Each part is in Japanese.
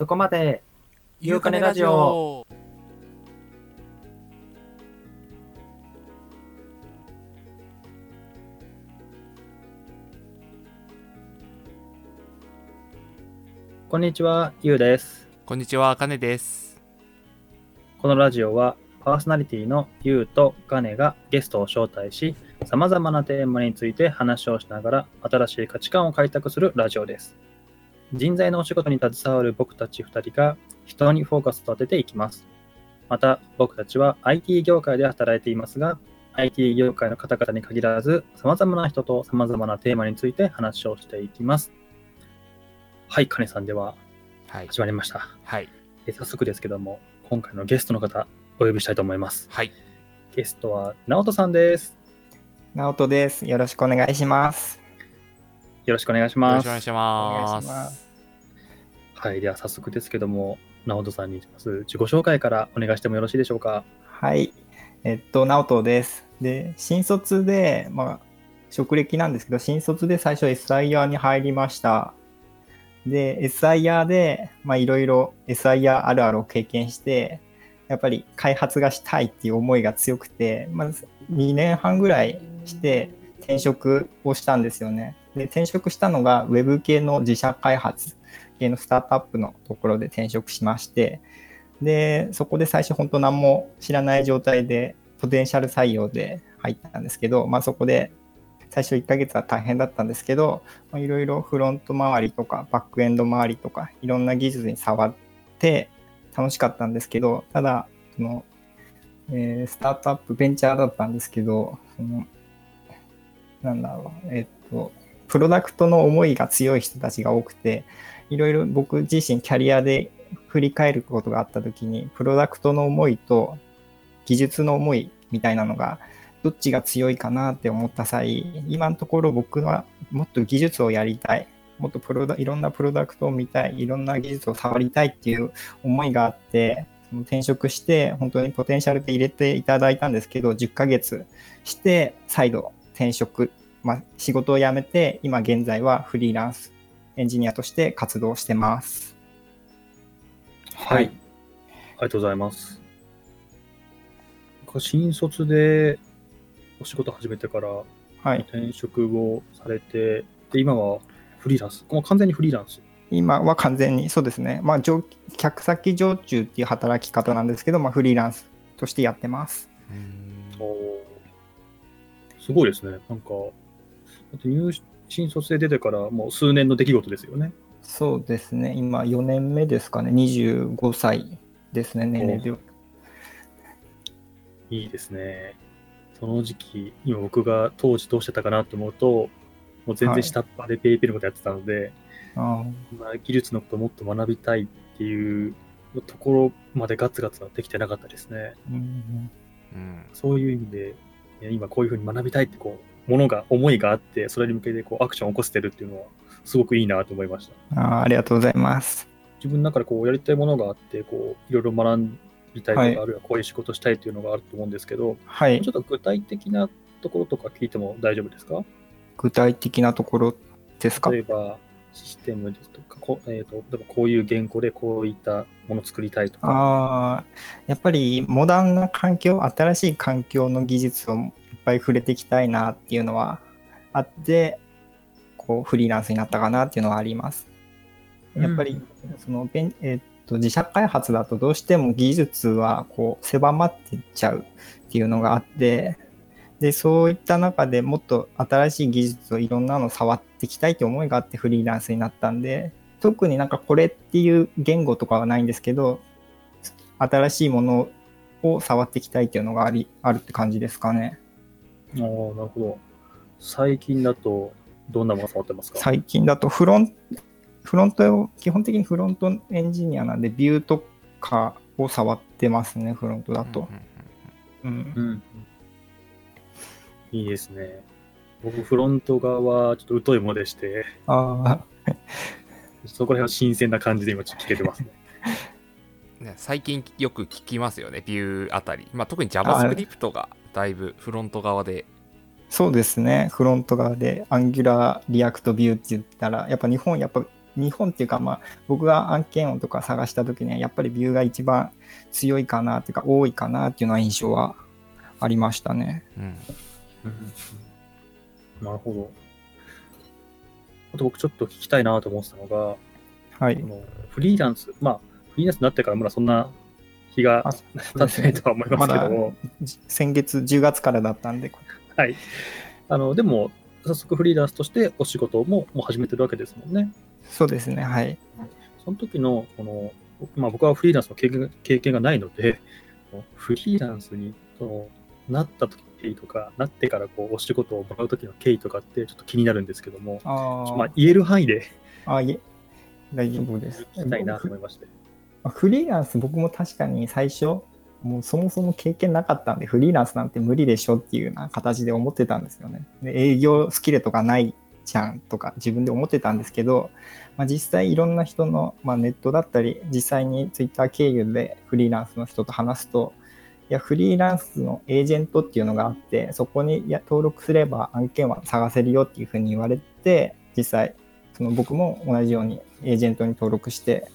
そこまで、ゆうかねラジオ。こんにちは、ゆうです。こんにちは、かねです。このラジオは、パーソナリティのゆうとガネがゲストを招待し、様々なテーマについて話をしながら、新しい価値観を開拓するラジオです。人材のお仕事に携わる僕たち2人が、人にフォーカスを当てていきます。また、僕たちは IT 業界で働いていますが、IT 業界の方々に限らず、様々な人と様々なテーマについて話をしていきます。はい、カネさんでははい。始まりました。はい。え早速ですけども、今回のゲストの方、お呼びしたいと思います。はい。ゲストは、直人さんです。直人です。よろしくお願いします。よろしくお願いします。よろしくお願いします。はい、では早速ですけども、直人さんにまず自己紹介からお願いしてもよろしいでしょうか？はい。えっと、直人です。で、新卒で、まあ、職歴なんですけど、新卒で最初 SIR に入りました。で、SIR で、まあ、いろいろ SIR あるあるを経験して、やっぱり開発がしたいっていう思いが強くて、まず2年半ぐらいして転職をしたんですよね。で、転職したのが Web 系の自社開発系のスタートアップのところで転職しまして、で、そこで最初本当何も知らない状態でポテンシャル採用で入ったんですけど、まあそこで最初1ヶ月は大変だったんですけど、いろいろフロント周りとかバックエンド周りとかいろんな技術に触って楽しかったんですけど、ただ、その、えースタートアップベンチャーだったんですけど、その、なんだろう、えっと、プロダクトの思いが強い人たちが多くて、いろいろ僕自身キャリアで振り返ることがあった時にプロダクトの思いと技術の思いみたいなのがどっちが強いかなって思った際今のところ僕はもっと技術をやりたい。もっとプロダいろんなプロダクトを見たい。いろんな技術を触りたいっていう思いがあってその転職して本当にポテンシャルで入れていただいたんですけど10ヶ月して再度転職、まあ、仕事を辞めて今現在はフリーランスエンジニアとして活動してます。はい。ありがとうございます。新卒でお仕事始めてからはい。転職をされて、で今はフリーランス。もう完全にフリーランス。今は完全にそうですね。まあ、上客先常駐っていう働き方なんですけど、まあ、フリーランスとしてやってます。うーんおーすごいですね。なんか、だって入新卒で出てからもう数年の出来事ですよね。そうですね。今4年目ですかね。25歳ですね、年齢では。いいですね。その時期、今僕が当時どうしてたかなと思うと、もう全然下っ端でペイペイのことやってたので、あまあ、技術のことをもっと学びたいっていうところまでガツガツはできてなかったですね。ーうんうん。そういう意味で、今こういうふうに学びたいってこう、ものが、思いがあって、それに向けてこうアクションを起こせてるっていうのは、すごくいいなと思いました。あーありがとうございます。自分の中でこうやりたいものがあって、こういろいろ学びたいとか、はいあるいはこういう仕事したいっていうのがあると思うんですけど、はいちょ。っと具体的なところとか聞いても大丈夫ですか？具体的なところですか？例えば、システムですとか、こえー、と例えばこういう言語でこういったものを作りたいとか、ああ、やっぱりモダンな環境、新しい環境の技術をいっぱい触れていきたいなっていうのはあって、こうフリーランスになったかなっていうのはあります。やっぱり、そのべん、えっと自社開発だとどうしても技術はこう狭まっていっちゃうっていうのがあって、で、そういった中でもっと新しい技術をいろんなの触っていきたいって思いがあってフリーランスになったんで、特になんかこれっていう言語とかはないんですけど、新しいものを触っていきたいっていうのがありあるって感じですかね。ああ、なるほど。最近だと、どんなもの触ってますか？最近だとフロンフロントを、基本的にフロントエンジニアなんで、ビューとかを触ってますね、フロントだと。うんうん。いいですね。僕、フロント側はちょっと疎いものでして、ああ、そこら辺は新鮮な感じで今聞けてますね。ね、最近よく聞きますよね、ビューあたり。まあ、特に JavaScript がだいぶフロント側で。そうですね、フロント側で Angular、React、Vue って言ったら、やっぱ日本、やっぱ日本っていうか、まあ、僕が案件音とか探した時には、やっぱりビューが一番強いかなっていうか、多いかなっていうような印象はありましたね。うん なるほど。あと僕ちょっと聞きたいなと思ってたのが、はいこ。のフリーランス、まあ、フリーランスになってからまだそんな日があ経ってないとは思いますけども、じ先月10月からだったんで、はい。あの、でも、早速フリーランスとしてお仕事ももう始めてるわけですもんね。そうですね、はい。その時の、この、まあ僕はフリーランスの経験経験がないので、フリーランスにそのなった時の経緯とか、なってからこうお仕事をもらう時の経緯とかってちょっと気になるんですけども、あまあ言える範囲であ、いえ、大丈夫です。聞きたいなと思いまして。フリーランス、僕も確かに最初、もうそもそも経験なかったんで、フリーランスなんて無理でしょっていうような形で思ってたんですよね。で営業スキルとかないじゃんとか自分で思ってたんですけど、まあ、実際いろんな人の、まあ、ネットだったり、実際にツイッター経由でフリーランスの人と話すと、いや、フリーランスのエージェントっていうのがあって、そこにいや登録すれば案件は探せるよっていうふうに言われて、実際、その僕も同じようにエージェントに登録して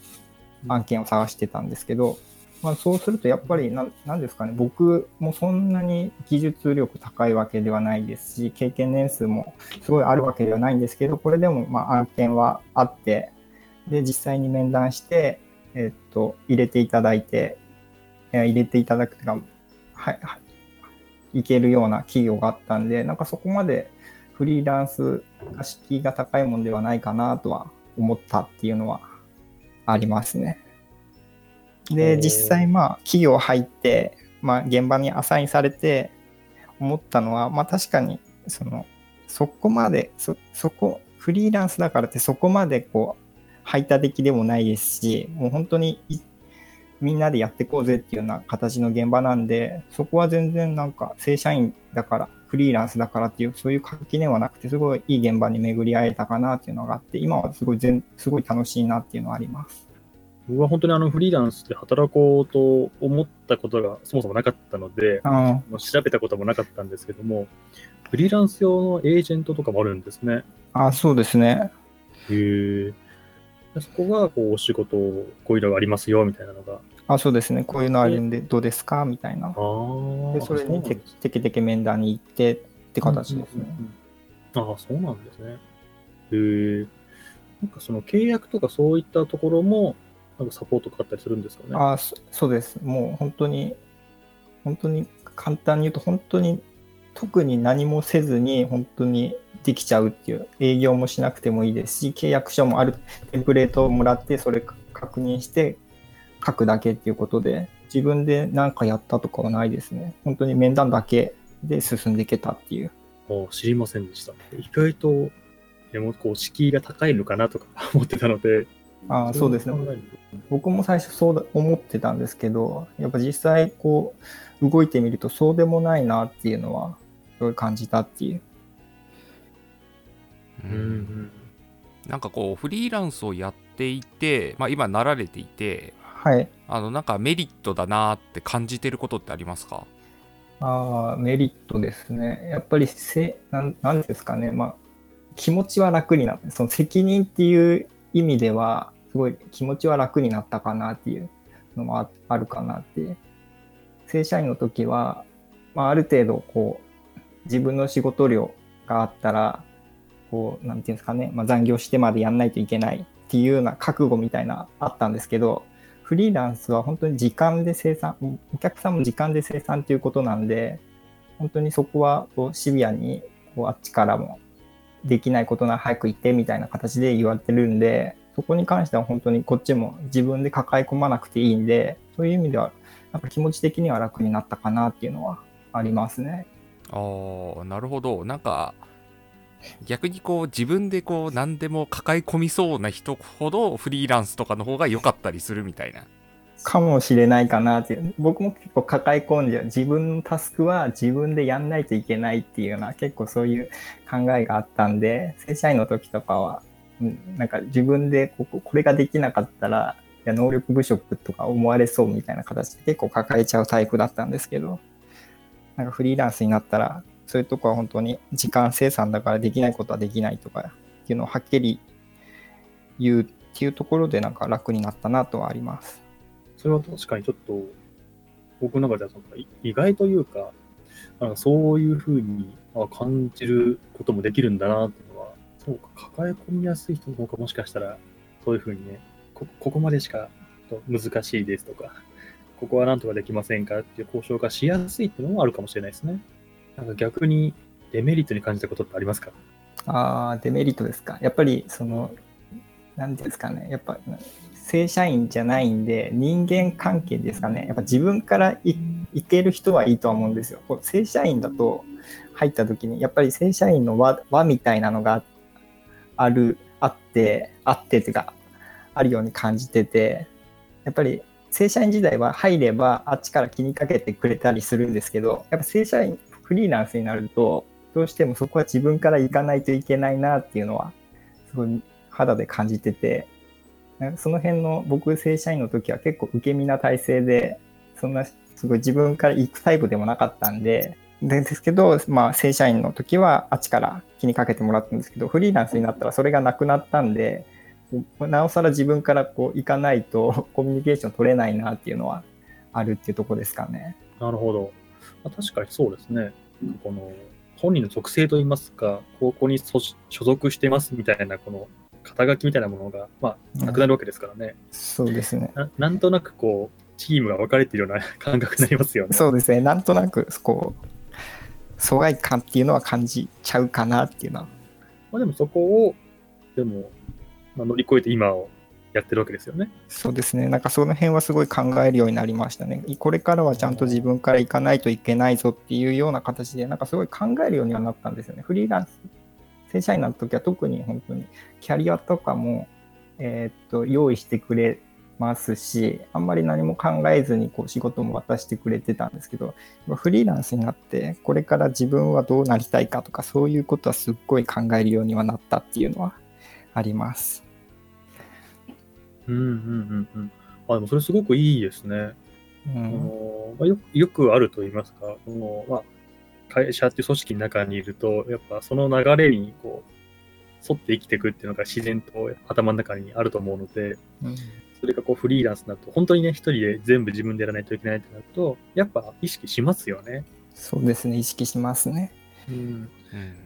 案件を探してたんですけど、まあ、そうするとやっぱりなんなんですかね僕もそんなに技術力高いわけではないですし経験年数もすごいあるわけではないんですけどこれでもまあ案件はあってで実際に面談して、えっと入れていただいてえー入れていただくとかはいはいいけるような企業があったんでなんかそこまでフリーランスが敷居が高いものではないかなとは思ったっていうのはありますね。おで、ー実際まあ企業入って、まあ現場にアサインされて思ったのは、まあ確かにその、そこまで、そ、そこ、フリーランスだからってそこまでこう、排他的でもないですし、もう本当にいみんなでやっていこうぜっていうような形の現場なんで、そこは全然なんか正社員だから、フリーランスだからっていう、そういう垣根はなくて、すごいいい現場に巡り会えたかなっていうのがあって、今はすごい全、すごい楽しいなっていうのはあります。僕は本当にあのフリーランスで働こうと思ったことがそもそもなかったので、調べたこともなかったんですけども、フリーランス用のエージェントとかもあるんですね。あ、そうですね。へえ。でそこがこうお仕事、こういうのがありますよみたいなのが。あ、そうですね。こういうのあるんでどうですか？みたいな。で、それにてうなんですねてきてき面談に行ってって形ですね。うんうんうんああ、そうなんですね。へえ。なんかその契約とかそういったところも、なんかサポートかかったりするんですかね？あそそうです。もう本当に、本当に簡単に言うと、本当に特に何もせずに本当にできちゃうっていう、営業もしなくてもいいですし、契約書もあるテンプレートをもらって、それ確認して書くだけっていうことで、自分で何かやったとかはないですね。本当に面談だけで進んでいけたっていう。もう知りませんでした。意外と、でもこう敷居が高いのかなとか 思ってたので、あそうですね。僕も最初そうだ思ってたんですけどやっぱ実際こう動いてみるとそうでもないなっていうのはすごい感じたっていうううんんなんかこうフリーランスをやっていて、まあ、今なられていてはい。あのなんかメリットだなって感じてることってありますか？あーメリットですね。やっぱりせなんなんですかね。まあ気持ちは楽になった。その責任っていう意味ではすごい気持ちは楽になったかなっていうのもああるかなって。正社員の時は、まあ、ある程度こう自分の仕事量があったらこうなんていうんですかね、まあ、残業してまでやんないといけないっていうような覚悟みたいなあったんですけどフリーランスは本当に時間で生産お客さんも時間で生産ということなんで本当にそこはこうシビアにこうあっちからもできないことなら早く行ってみたいな形で言われてるんでそこに関しては本当にこっちも自分で抱え込まなくていいんでそういう意味ではなんか気持ち的には楽になったかなっていうのはありますね。あなるほどなんか逆にこう自分でこう何でも抱え込みそうな人ほどフリーランスとかの方が良かったりするみたいな。かもしれないかなっていう僕も結構抱え込んじゃう自分のタスクは自分でやんないといけないっていうような結構そういう考えがあったんで正社員の時とかはうんなんか自分でこここれができなかったらいや能力不足とか思われそうみたいな形で結構抱えちゃうタイプだったんですけどなんかフリーランスになったらそういうとこは本当に時間生産だからできないことはできないとかっていうのをはっきりいうっていうところでなんか楽になったなとはあります。それは確か？にちょっと、僕の中ではその意外というか、なんかそういうふうに感じることもできるんだなっていうのは、そうか、抱え込みやすい人の方がもしかしたら、そういうふうにね、ここまでしか難しいですとか、ここはなんとかできませんかっていう交渉がしやすいっていうのもあるかもしれないですね。なんか逆にデメリットに感じたことってありますか？ああ、デメリットですか。やっぱり、その、なんですかね。やっぱ、正社員じゃないんで、人間関係ですかね。やっぱ自分からいいける人はいいとは思うんですよ。こう正社員だと入った時に、やっぱり正社員の輪輪みたいなのがある、あって、あってっていうか、あるように感じてて、やっぱり正社員時代は入ればあっちから気にかけてくれたりするんですけど、やっぱ正社員、フリーランスになると、どうしてもそこは自分から行かないといけないなっていうのは、すごい肌で感じてて、その辺の僕正社員の時は結構受け身な体制で、そんなすごい自分から行くタイプでもなかったんで、ですけど、まあ正社員の時はあっちから気にかけてもらったんですけど、フリーランスになったらそれがなくなったんで、なおさら自分からこう行かないとコミュニケーション取れないなっていうのはあるっていうところですかね。なるほど。まあ確かにそうですね。この本人の属性といいますか、ここに所所属してますみたいな、この肩書きみたいなものが、まあ、なくなるわけですからね。そうですね。ななんとなくこう、チームが分かれているような 感覚になりますよね。そうですね。なんとなく、こう、疎外感っていうのは感じちゃうかなっていうのは。まあ、でもそこを、でも、まあ、乗り越えて今をやってるわけですよね。そうですね。なんかその辺はすごい考えるようになりましたね。これからはちゃんと自分から行かないといけないぞっていうような形で、なんかすごい考えるようにはなったんですよね。フリーランス、正社員になった時は特に本当にキャリアとかも、えーっと、用意してくれますし、あんまり何も考えずにこう仕事も渡してくれてたんですけど、フリーランスになって、これから自分はどうなりたいかとか、そういうことはすっごい考えるようにはなったっていうのはあります。うんうんうんうん。あ、でもそれすごくいいですね。うあん、のまあ、よよくあると言いますか、このまあ、会社っていう組織の中にいると、やっぱその流れにこう沿って生きていくっていうのが自然と頭の中にあると思うので、うんそれがこうフリーランスになると、本当にね、一人で全部自分でやらないといけないってなると、やっぱ意識しますよね。そうですね、意識しますね。うんうん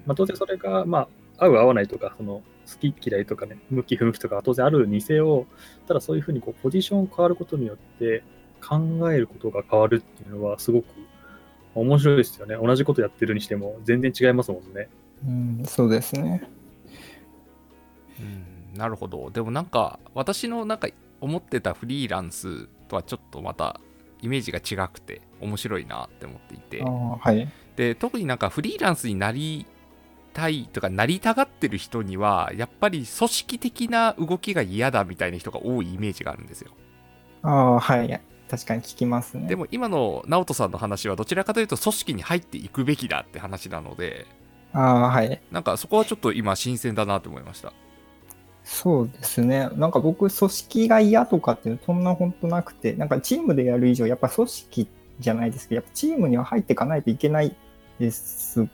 まあ、当然それが、まあ、合う合わないとか、その好き嫌いとかね、向き不向きとかは当然あるにせよ、ただそういうふうにこうポジション変わることによって考えることが変わるっていうのはすごく面白いですよね。同じことやってるにしても全然違いますもんね。うん、そうですね。うんなるほどでもなんか私のなんか思ってたフリーランスとはちょっとまたイメージが違くて面白いなって思っていてはい。で特になんかフリーランスになりたいとかなりたがってる人にはやっぱり組織的な動きが嫌だみたいな人が多いイメージがあるんですよああはい。確かに聞きますね。でも今の直人さんの話はどちらかというと組織に入っていくべきだって話なのでああはい。なんかそこはちょっと今新鮮だなと思いましたそうですね。なんか僕、組織が嫌とかっていうのそんな本当なくて、なんかチームでやる以上、やっぱ組織じゃないですけど、やっぱチームには入っていかないといけないです。い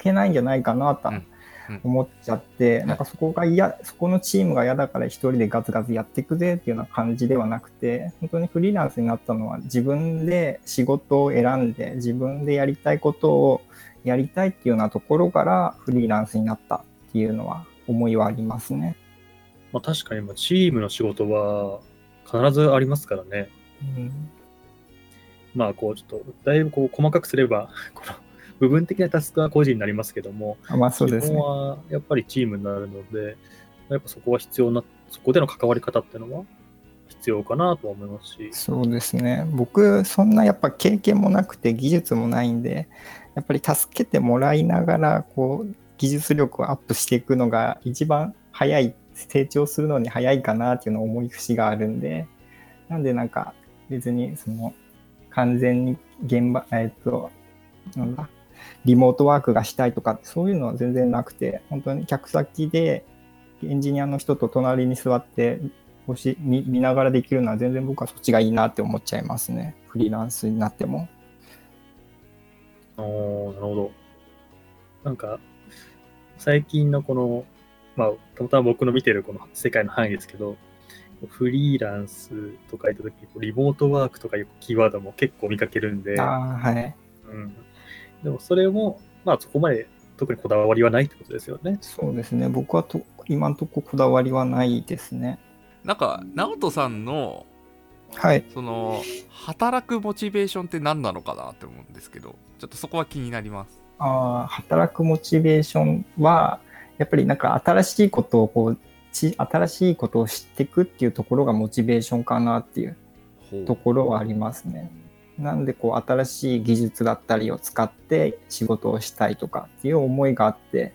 けないんじゃないかなとうんうん思っちゃって、なんかそこが嫌、そこのチームが嫌だから一人でガツガツやっていくぜっていうような感じではなくて、本当にフリーランスになったのは自分で仕事を選んで、自分でやりたいことをやりたいっていうようなところからフリーランスになったっていうのは思いはありますね。まあ、確かにまあチームの仕事は必ずありますからね。うんまあこうちょっとだいぶこう細かくすれば、この部分的なタスクは個人になりますけども、あまあそうですね基本。はやっぱりチームになるので、やっぱそこは必要な、そこでの関わり方っていうのは必要かなとは思いますし、そうですね。僕、そんなやっぱ経験もなくて技術もないんで、やっぱり助けてもらいながら、こう、技術力をアップしていくのが一番早い、成長するのに早いかなっていうのを思い節があるんで、なんでなんか別にその完全に現場、えっと、なんだ、リモートワークがしたいとか、そういうのは全然なくて、本当に客先でエンジニアの人と隣に座って星し見見ながらできるのは全然僕はそっちがいいなって思っちゃいますね。フリーランスになっても。おーなるほど。なんか、最近のこのまあ、たまたま僕の見てるこの世界の範囲ですけど、フリーランスと書いたとき、リモートワークとかいうキーワードも結構見かけるんで、ああ、はい。うん、でもそれも、まあそこまで特にこだわりはないってことですよね。そうですね。僕はと今んとここだわりはないですね。なんか直人さんのはい。その働くモチベーションって何なのかなって思うんですけどちょっとそこは気になりますあー働くモチベーションは、やっぱりなんか新しいことをこう、ち新しいことを知っていくっていうところがモチベーションかなっていうところはありますね。なんでこう新しい技術だったりを使って仕事をしたいとかっていう思いがあって、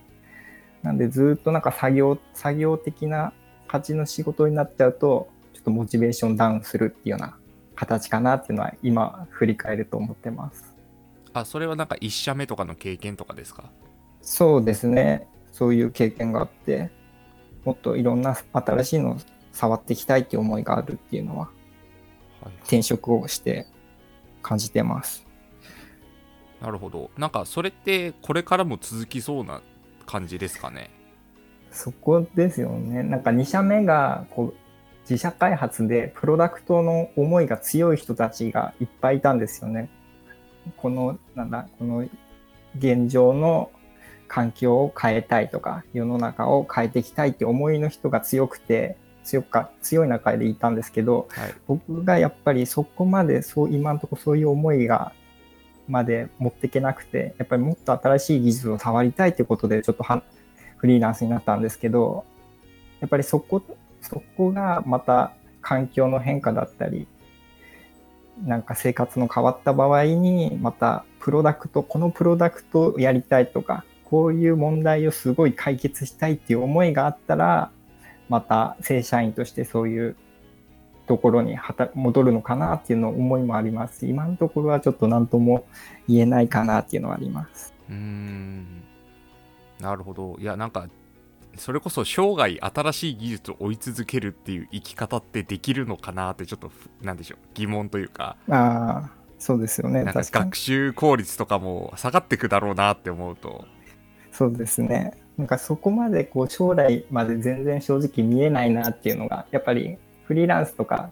なんでずっとなんか作業、作業的な感じの仕事になっちゃうと、ちょっとモチベーションダウンするっていうような形かなっていうのは今振り返ると思ってます。あそれはなんか1社目とかの経験とかですか？そうですね。そういう経験があって、もっといろんな新しいのを触っていきたいっていう思いがあるっていうのははい転職をして感じてます。なるほどなんかそれってこれからも続きそうな感じですかね？そこですよね。なんか2社目がこう自社開発でプロダクトの思いが強い人たちがいっぱいいたんですよね。この、なんだ、この現状の環境を変えたいとか、世の中を変えていきたいって思いの人が強くて、強か強い中でいたんですけど、はい。僕がやっぱりそこまでそう今のところそういう思いがまで持っていけなくてやっぱりもっと新しい技術を触りたいということでちょっとはフリーランスになったんですけどやっぱりそこそこがまた環境の変化だったりなんか生活の変わった場合にまたプロダクトこのプロダクトをやりたいとかこういう問題をすごい解決したいっていう思いがあったらまた正社員としてそういうところにはた戻るのかなっていうの思いもあります。し今のところはちょっと何とも言えないかなっていうのはあります。うーんなるほど。いやなんかそれこそ生涯新しい技術を追い続けるっていう生き方ってできるのかなってちょっとふなんでしょう。疑問というか。ああそうですよね。学習効率とかも下がってくだろうなって思うとそうですね。なんかそこまでこう将来まで全然正直見えないなっていうのがやっぱりフリーランスとか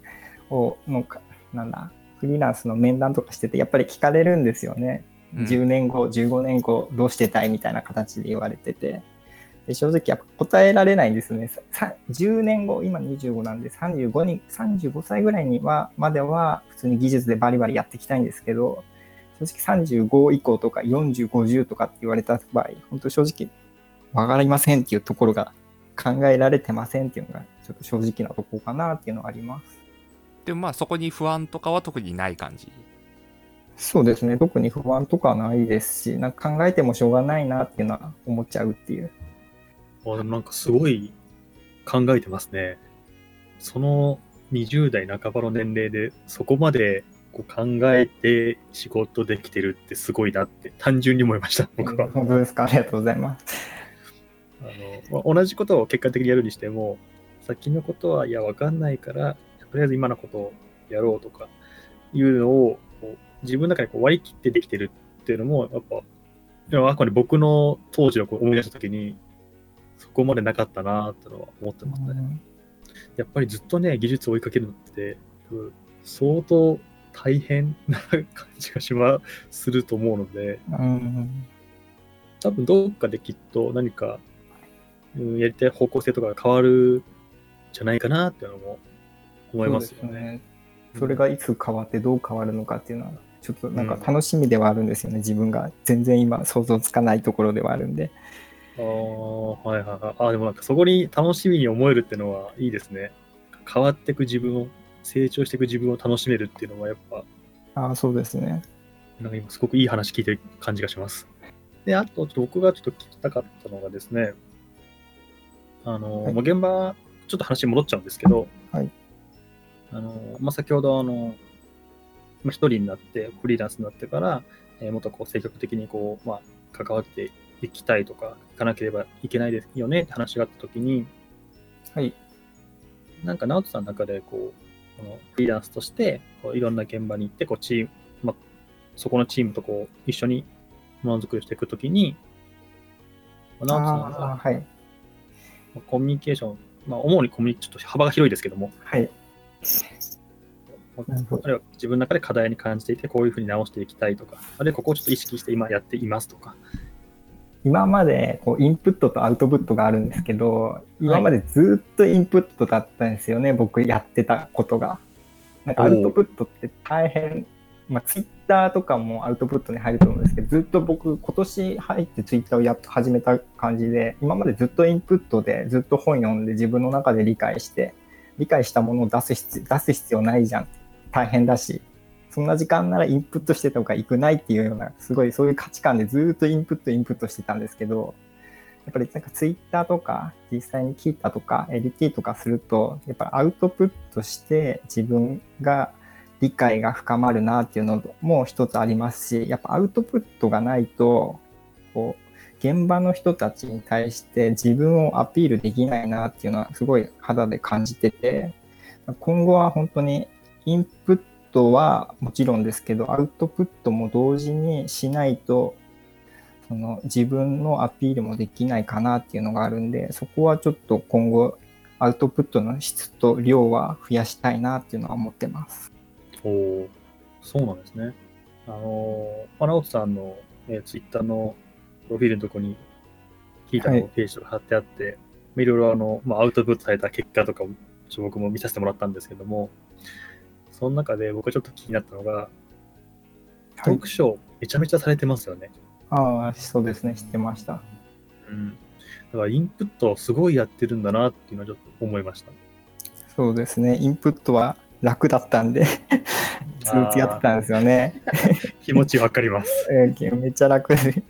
をのかなんだフリーランスの面談とかしててやっぱり聞かれるんですよね、うん。10年後15年後どうしてたいみたいな形で言われてて。で正直やっぱ答えられないんですね。ささ10年後今25なんで35に35歳ぐらいにはまでは普通に技術でバリバリやっていきたいんですけど正直35以降とか40、50とかって言われた場合、本当正直わかりませんっていうところが考えられてませんっていうのがちょっと正直なところかなっていうのはあります。でもまあそこに不安とかは特にない感じそうですね。特に不安とかはないですし、なんか考えてもしょうがないなっていうのは思っちゃうっていう。あでもなんかすごい考えてますね。その20代半ばの年齢でそこまでこう考えて仕事できてるってすごいなって単純に思いました、僕は。本当ですか？ありがとうございます。あのまあ同じことを結果的にやるにしても、先のことはいや、わかんないから、とりあえず今のことをやろうとかいうのを自分の中でこう割り切ってできてるっていうのも、やっぱ、でもあくまで僕の当時をこう思い出したときに、そこまでなかったなってのは思ってますね。やっぱりずっとね、技術を追いかけるのって、うん相当大変な感じがしますると思うので、うん。多分どっかできっと何か、うんやりたい方向性とかが変わるんじゃないかなっていうのも思いますよね。そね。それがいつ変わってどう変わるのかっていうのは、ちょっとなんか楽しみではあるんですよね。自分が全然今想像つかないところではあるんで。ああ、はいはいはい。ああ、でもなんかそこに楽しみに思えるっていうのはいいですね。変わっていく自分を、成長していく自分を楽しめるっていうのはやっぱ、ああ、そうですね。なんか今すごくいい話聞いてる感じがします。で、あと僕がちょっと聞きたかったのがですね、あの、はいもう現場、ちょっと話戻っちゃうんですけど、はいあの、まあ、先ほどあの、まあ、一人になって、フリーランスになってから、えーもっとこう積極的にこう、まあ、関わっていきたいとか、行かなければいけないですよねって話があったときに、はい。なんか直人さんの中でこう、このフリーランスとしてこういろんな現場に行ってこうチーム、まあ、そこのチームとこう一緒にものづくりしていくときに、まあ直人さんああがはい。まあコミュニケーション、まあ、主にコミュニちょっと幅が広いですけども、はい。あるいは自分の中で課題に感じていて、こういうふうに直していきたいとか、あるいはここをちょっと意識して今やっていますとか。今までこうインプットとアウトプットがあるんですけど、今までずっとインプットだったんですよね、僕やってたことが。なんかアウトプットって大変、まあ、ツイッターとかもアウトプットに入ると思うんですけど、ずっと僕、今年入ってツイッターをやっと始めた感じで、今までずっとインプットで、ずっと本読んで自分の中で理解して、理解したものを出す必出す必要ないじゃん。大変だし。そんな時間ならインプットしてた方がいくないっていうような、すごいそういう価値観でずっとインプット、インプットしてたんですけど、やっぱりなんかツイッターとか実際に聞いたとか LT とかすると、やっぱアウトプットして自分が理解が深まるなっていうのも一つありますし、やっぱアウトプットがないと、こう、現場の人たちに対して自分をアピールできないなっていうのはすごい肌で感じてて、今後は本当にインプットはもちろんですけど、アウトプットも同時にしないと、その自分のアピールもできないかなっていうのがあるんで、そこはちょっと今後アウトプットの質と量は増やしたいなっていうのは思ってます。おーそうなんですね。あのー、アナウトさんの、えー、ツイッターのプロフィールのとこに、聞いたのページとか貼ってあって、いろいろあの、まあ、アウトプットされた結果とかを僕も見させてもらったんですけども、その中で僕がちょっと気になったのが、はい読書めちゃめちゃされてますよね。ああ、そうですね、知ってました。うん。だからインプットをすごいやってるんだなっていうのはちょっと思いました。そうですね、インプットは楽だったんで、ずっとやってたんですよね。気持ちわかります。え ーめっちゃ楽で、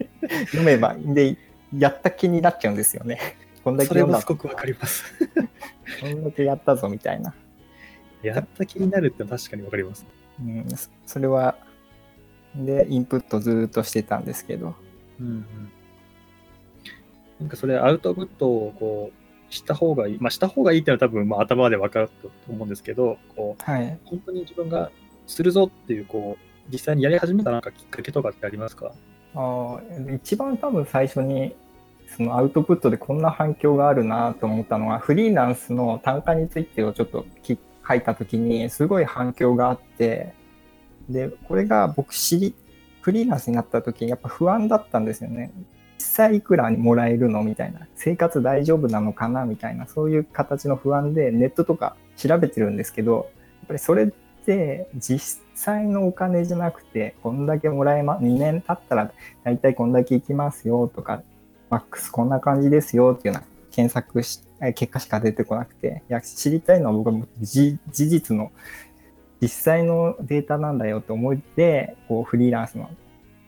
読めば、で、やった気になっちゃうんですよね。こんだけそれ読んだもすごくわかります。こんだけやったぞみたいな。やった気になるって確かにわかります。うん、そそれは、で、インプットずーっとしてたんですけど、うんうん。なんかそれアウトプットをこうした方がいい。まあした方がいいっていうのは多分まあ頭でわかると思うんですけど、こうはい。本当に自分がするぞっていうこう実際にやり始めたなんかきっかけとかってありますか？あー一番多分最初に、そのアウトプットでこんな反響があるなと思ったのは、フリーランスの単価についてをちょっとき書いたときに、すごい反響があって、で、これが僕知り、フリーランスになった時やっぱ不安だったんですよね。実際いくらにもらえるのみたいな。生活大丈夫なのかなみたいな。そういう形の不安でネットとか調べてるんですけど、やっぱりそれって実際のお金じゃなくて、こんだけもらえま、2年経ったら大体こんだけいきますよとか、マックスこんな感じですよっていうような検索し、結果しか出てこなくて、いや、知りたいのは僕は事実の、実際のデータなんだよと思って、こうフリーランスの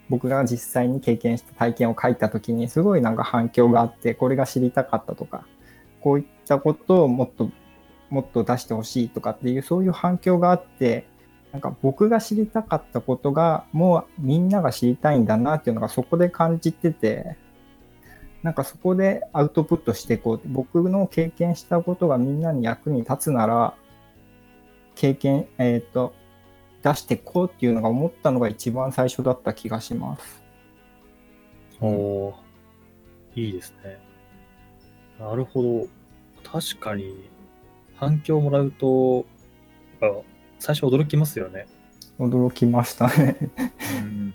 僕が実際に経験した体験を書いた時にすごいなんか反響があって、これが知りたかったとか、こういったことをもっともっと出してほしいとかっていうそういう反響があって、なんか僕が知りたかったことがもうみんなが知りたいんだなっていうのがそこで感じてて、なんかそこでアウトプットしていこう僕の経験したことがみんなに役に立つなら、経験、えっ、と、出していこうっていうのが思ったのが一番最初だった気がします。おおーいいですね。なるほど。確かに、反響もらうと、最初驚きますよね。驚きましたね。うん、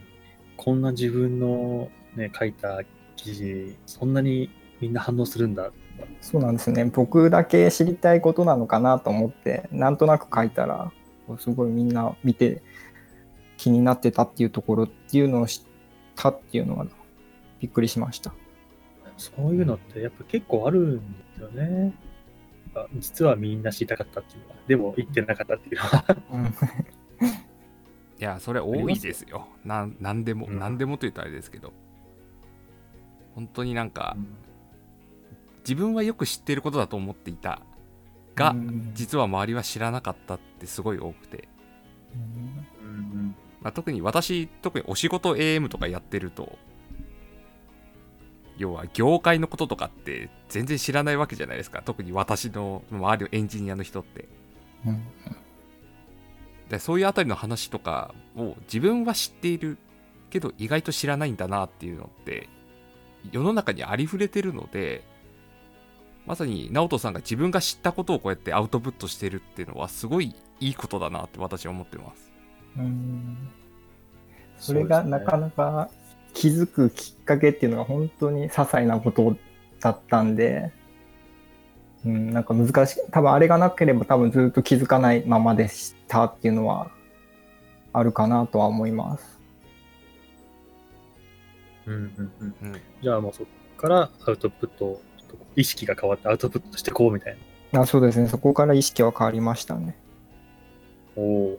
こんな自分の、ね、書いた記事、そんなにみんな反応するんだ。そうなんですね。僕だけ知りたいことなのかなと思って、なんとなく書いたら、すごいみんな見て気になってたっていうところっていうのを知ったっていうのはびっくりしました。そういうのってやっぱ結構あるんですよね。あ実はみんな知りたかったっていうのは、でも言ってなかったっていうのは。うん、いや、それ多いですよ。なんなんでも、うんなんでもと言ったらあれですけど。本当になんか、自分はよく知っていることだと思っていたが、うん。実は周りは知らなかったってすごい多くて、うん。まあ、特に私特にお仕事 AM とかやってると要は業界のこととかって全然知らないわけじゃないですか。特に私の周りのエンジニアの人って。うん。でそういうあたりの話とかを自分は知っているけど意外と知らないんだなっていうのって世の中にありふれてるのでまさに直人さんが自分が知ったことをこうやってアウトプットしてるっていうのはすごいいいことだなって私は思ってます。うんそれがなかなか気づくきっかけっていうのが本当に些細なことだったんで、うん、なんか難しい。多分あれがなければ多分ずっと気づかないままでしたっていうのはあるかなとは思います。うんうんうん。うん、じゃあもうそこからアウトプット意識が変わってアウトプットしてこうみたいな。あそうですね。そこから意識は変わりましたね。おお。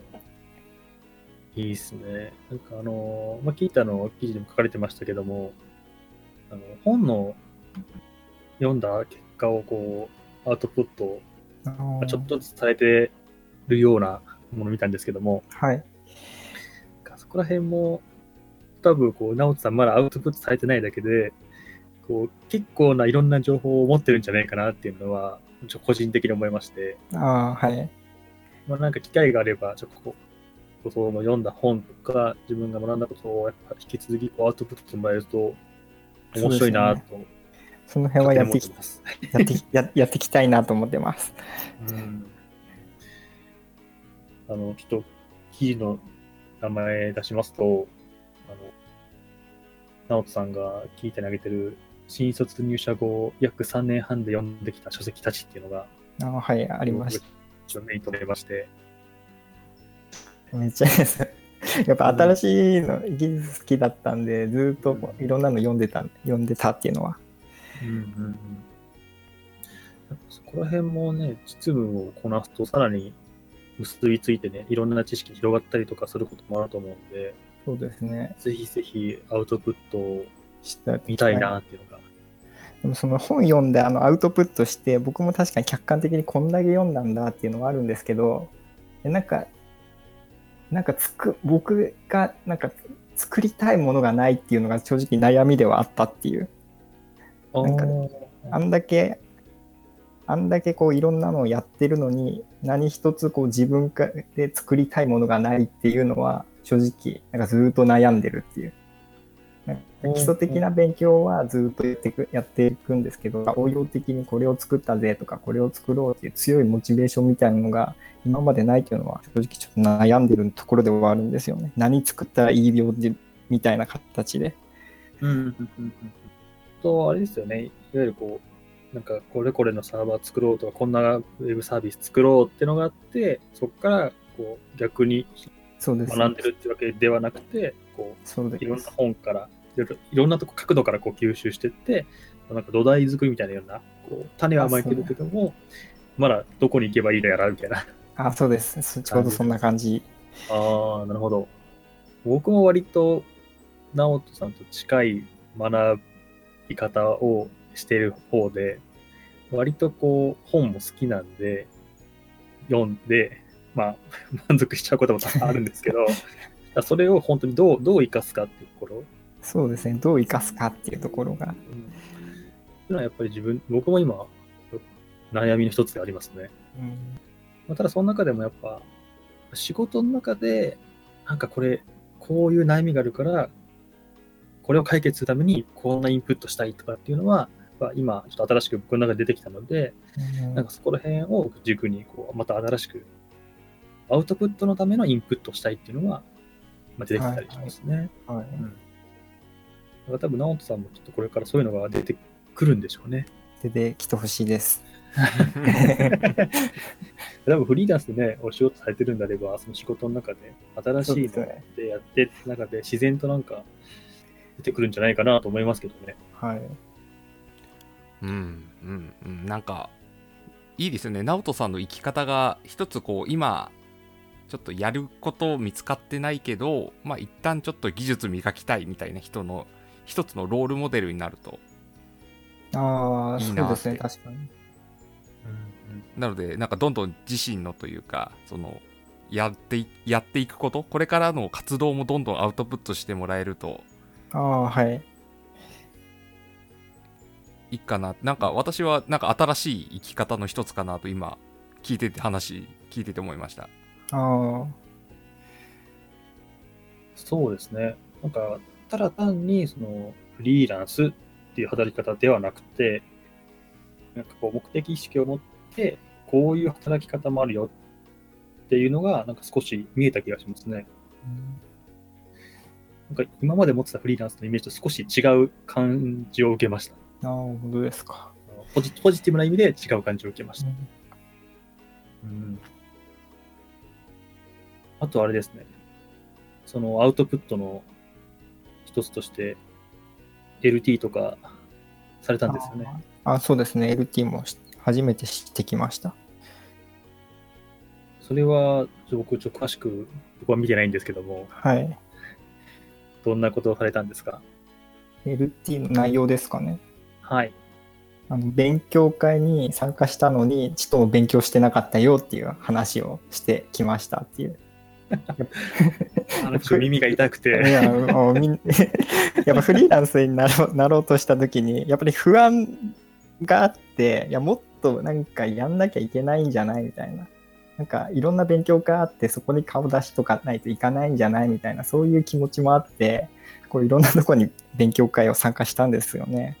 いいっすね。なんかあのーまあ、聞いたの記事でも書かれてましたけども、あの本の読んだ結果をこう、アウトプット、あまあーちょっとずつ伝えてるようなものを見たんですけども、はい。なんかそこら辺も、多分こう、直人さんまだアウトプットされてないだけで、こう、結構ないろんな情報を持ってるんじゃないかなっていうのは、ちょ個人的に思いまして、ああ、はい。まあ、なんか機会があれば、ちょっとこう、その読んだ本とか、自分が学んだことをやっぱ引き続きこうアウトプットしてもらえると、面白いなと、その辺はやってき。やってや やっていきたいなと思ってます。うんあの、ちょっと記事の名前出しますと、あの、直人さんが聞いて投げてる、新卒入社後約3年半で読んできた書籍たちっていうのが、あーはい、ありました。ちょっと目に留めまして、めっちゃいいです。やっぱ新しいの技術好きだったんで、ずっといろんなの読んでた、読んでたっていうのは。うんうんうん。そこら辺もね、実務をこなすとさらに結びついてね、いろんな知識広がったりとかすることもあると思うんで、そうですね。ぜひぜひアウトプットをした見たいなっていうのが。でもその本読んであのアウトプットして、僕も確かに客観的にこんだけ読んだんだっていうのはあるんですけど、えなんか、なんかつく、僕がなんか作りたいものがないっていうのが正直悩みではあったっていう。なんかあんだけ、あんだけこういろんなのをやってるのに、何一つこう自分かで作りたいものがないっていうのは、正直、なんかずっと悩んでるっていう。基礎的な勉強はずっとやっていくやっていくんですけど、応用的にこれを作ったぜとか、これを作ろうっていう強いモチベーションみたいなのが今までないっていうのは、正直ちょっと悩んでるところではあるんですよね。何作ったらいいよでみたいな形で。うんうんうんうん。と、あれですよね、いわゆるこう、なんかこれこれのサーバー作ろうとか、こんなウェブサービス作ろうってのがあって、そこからこう逆にそうです。学んでるってわけではなくて、こそういろんなす。本から、いろいろいろんなとこ角度からこう吸収していって、なんか土台作りみたいなような、こう種はまいてるけども、まだどこに行けばいいのやらみたいな。あ、そうです。そちょうどそんな感じ。ああ、なるほど。僕も割と、直人さんと近い学び方をしている方で、割とこう、本も好きなんで、読んで、まあ、満足しちゃうことも多々あるんですけど、それを本当にどう、どう生かすかっていうところ、そうですね。どう生かすかっていうところが。うん、っていうのはやっぱり自分、僕も今、悩みの一つでありますね。うんまあ、ただその中でもやっぱ仕事の中でなんかこれこういう悩みがあるからこれを解決するためにこんなインプットしたいとかっていうのはやっぱ今ちょっと新しく僕の中で出てきたのでなんかそこら辺を軸にこうまた新しくアウトプットのためのインプットしたいっていうのはまあ出てきたりしますね。はいうんだから多分直人さんもきっとこれからそういうのが出てくるんでしょうね。出てきてほしいです。多分フリーランスでね、お仕事されてるんであれば、その仕事の中で新しいのですねでやって、中で自然となんか出てくるんじゃないかなと思いますけどね。はい。うんうんうんなんかいいですよね直人さんの生き方が一つこう今ちょっとやること見つかってないけどまあ一旦ちょっと技術磨きたいみたいな人の一つのロールモデルになるとああ、いいなそうですね。って確かに。なのでなんかどんどん自身のというかそのやっていやっていくことこれからの活動もどんどんアウトプットしてもらえるとああ、はい。いいかななんか私はなんか新しい生き方の一つかなと今聞いてて話聞いてて思いましたあそうですね。なんか、ただ単にそのフリーランスっていう働き方ではなくて、なんかこう目的意識を持って、こういう働き方もあるよっていうのが、なんか少し見えた気がしますね。なんか今まで持ってたフリーランスのイメージと少し違う感じを受けました。なるほどですか。ポジポジティブな意味で違う感じを受けました。うんあとあれですね、そのアウトプットの一つとして、LT とかされたんですよね。あ、そうですね。LT もし初めて知ってきました。それは、僕、ちょっと詳しく、僕は見てないんですけども、はい。どんなことをされたんですか？LT の内容ですかね。はい。あの勉強会に参加したのに、ちょっと勉強してなかったよっていう話をしてきましたっていう。あのちょっと耳が痛くい、や、もうみん やっぱフリーランスになろうなろうとした時に、やっぱり不安があって、いや、もっとなんかやんなきゃいけないんじゃないみたいな。なんかいろんな勉強会あって、そこに顔出しとかないといかないんじゃないみたいな、そういう気持ちもあって、こういろんなとこに勉強会を参加したんですよね。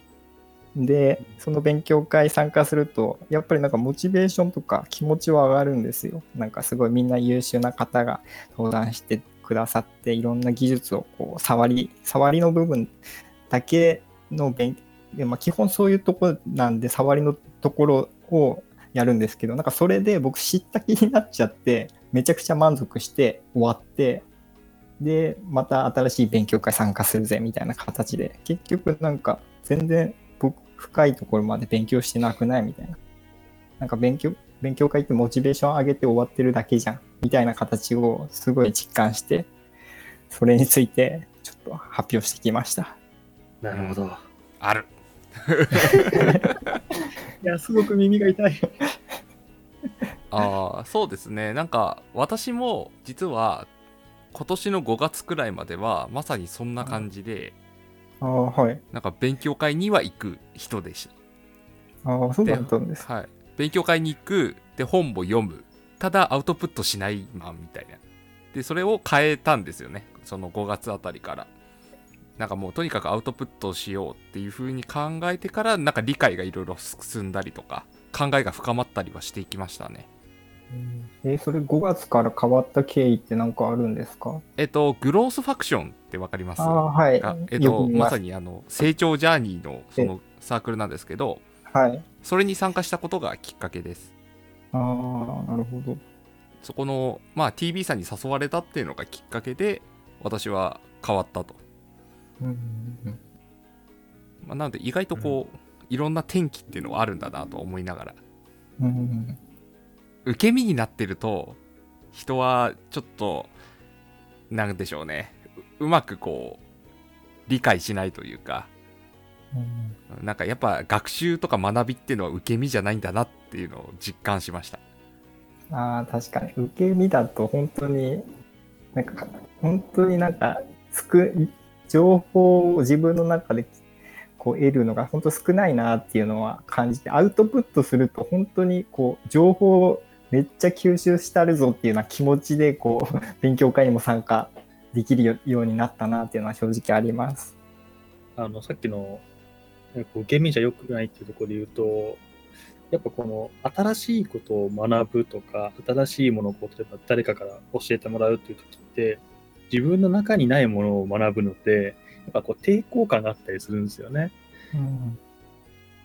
で、その勉強会参加すると、やっぱりなんかモチベーションとか気持ちは上がるんですよ。なんかすごいみんな優秀な方が登壇してくださって、いろんな技術をこう触り、触りの部分だけの勉で、まあ、基本そういうとこなんで、触りのところをやるんですけど、なんかそれで僕知った気になっちゃって、めちゃくちゃ満足して終わって、で、また新しい勉強会参加するぜみたいな形で、結局なんか全然深いところまで勉強してなくないみたいな。なんか勉強、勉強会ってモチベーション上げて終わってるだけじゃんみたいな形をすごい実感して、それについてちょっと発表してきました。なるほど。ある いや、すごく耳が痛い。ああそうですねなんか私も実は今年の5月くらいまではまさにそんな感じでああ、はい。なんか勉強会には行く人でしああ、そうだったんです。たはい。勉強会に行くで本も読む。ただアウトプットしないマンみたいな。でそれを変えたんですよね。その5月あたりから。なんかもうとにかくアウトプットをしようっていう風に考えてからなんか理解がいろいろ進んだりとか考えが深まったりはしていきましたねえーそれ5月から変わった経緯って何かあるんですか？えっとグロースファクションってわかります？ああ、はい。がえっよと、まさにあの成長ジャーニーのそのサークルなんですけどはい。それに参加したことがきっかけです。ああ、なるほど。そこの、まあ、TV さんに誘われたっていうのがきっかけで私は変わったと、うんうんうん。まあ、なので意外とこう、いろんな転機っていうのはあるんだなと思いながら。うんうん受け身になってると人はちょっとなんでしょうね。ううまくこう理解しないというかうん。なんかやっぱ学習とか学びっていうのは受け身じゃないんだなっていうのを実感しました。ああ、確かに。受け身だと本当に、なんか、本当になんか、つく、情報を自分の中でこう得るのが本当少ないなっていうのは感じて、アウトプットすると本当にこう、情報をめっちゃ吸収したるぞっていうような気持ちで、こう、勉強会にも参加できるよようになったなっていうのは正直あります。あの、さっきの、受け身じゃ良くないっていうところで言うと、やっぱこの新しいことを学ぶとか、新しいものをこう例えば誰かから教えてもらうっていう時って、自分の中にないものを学ぶのって、やっぱこう抵抗感があったりするんですよね。うん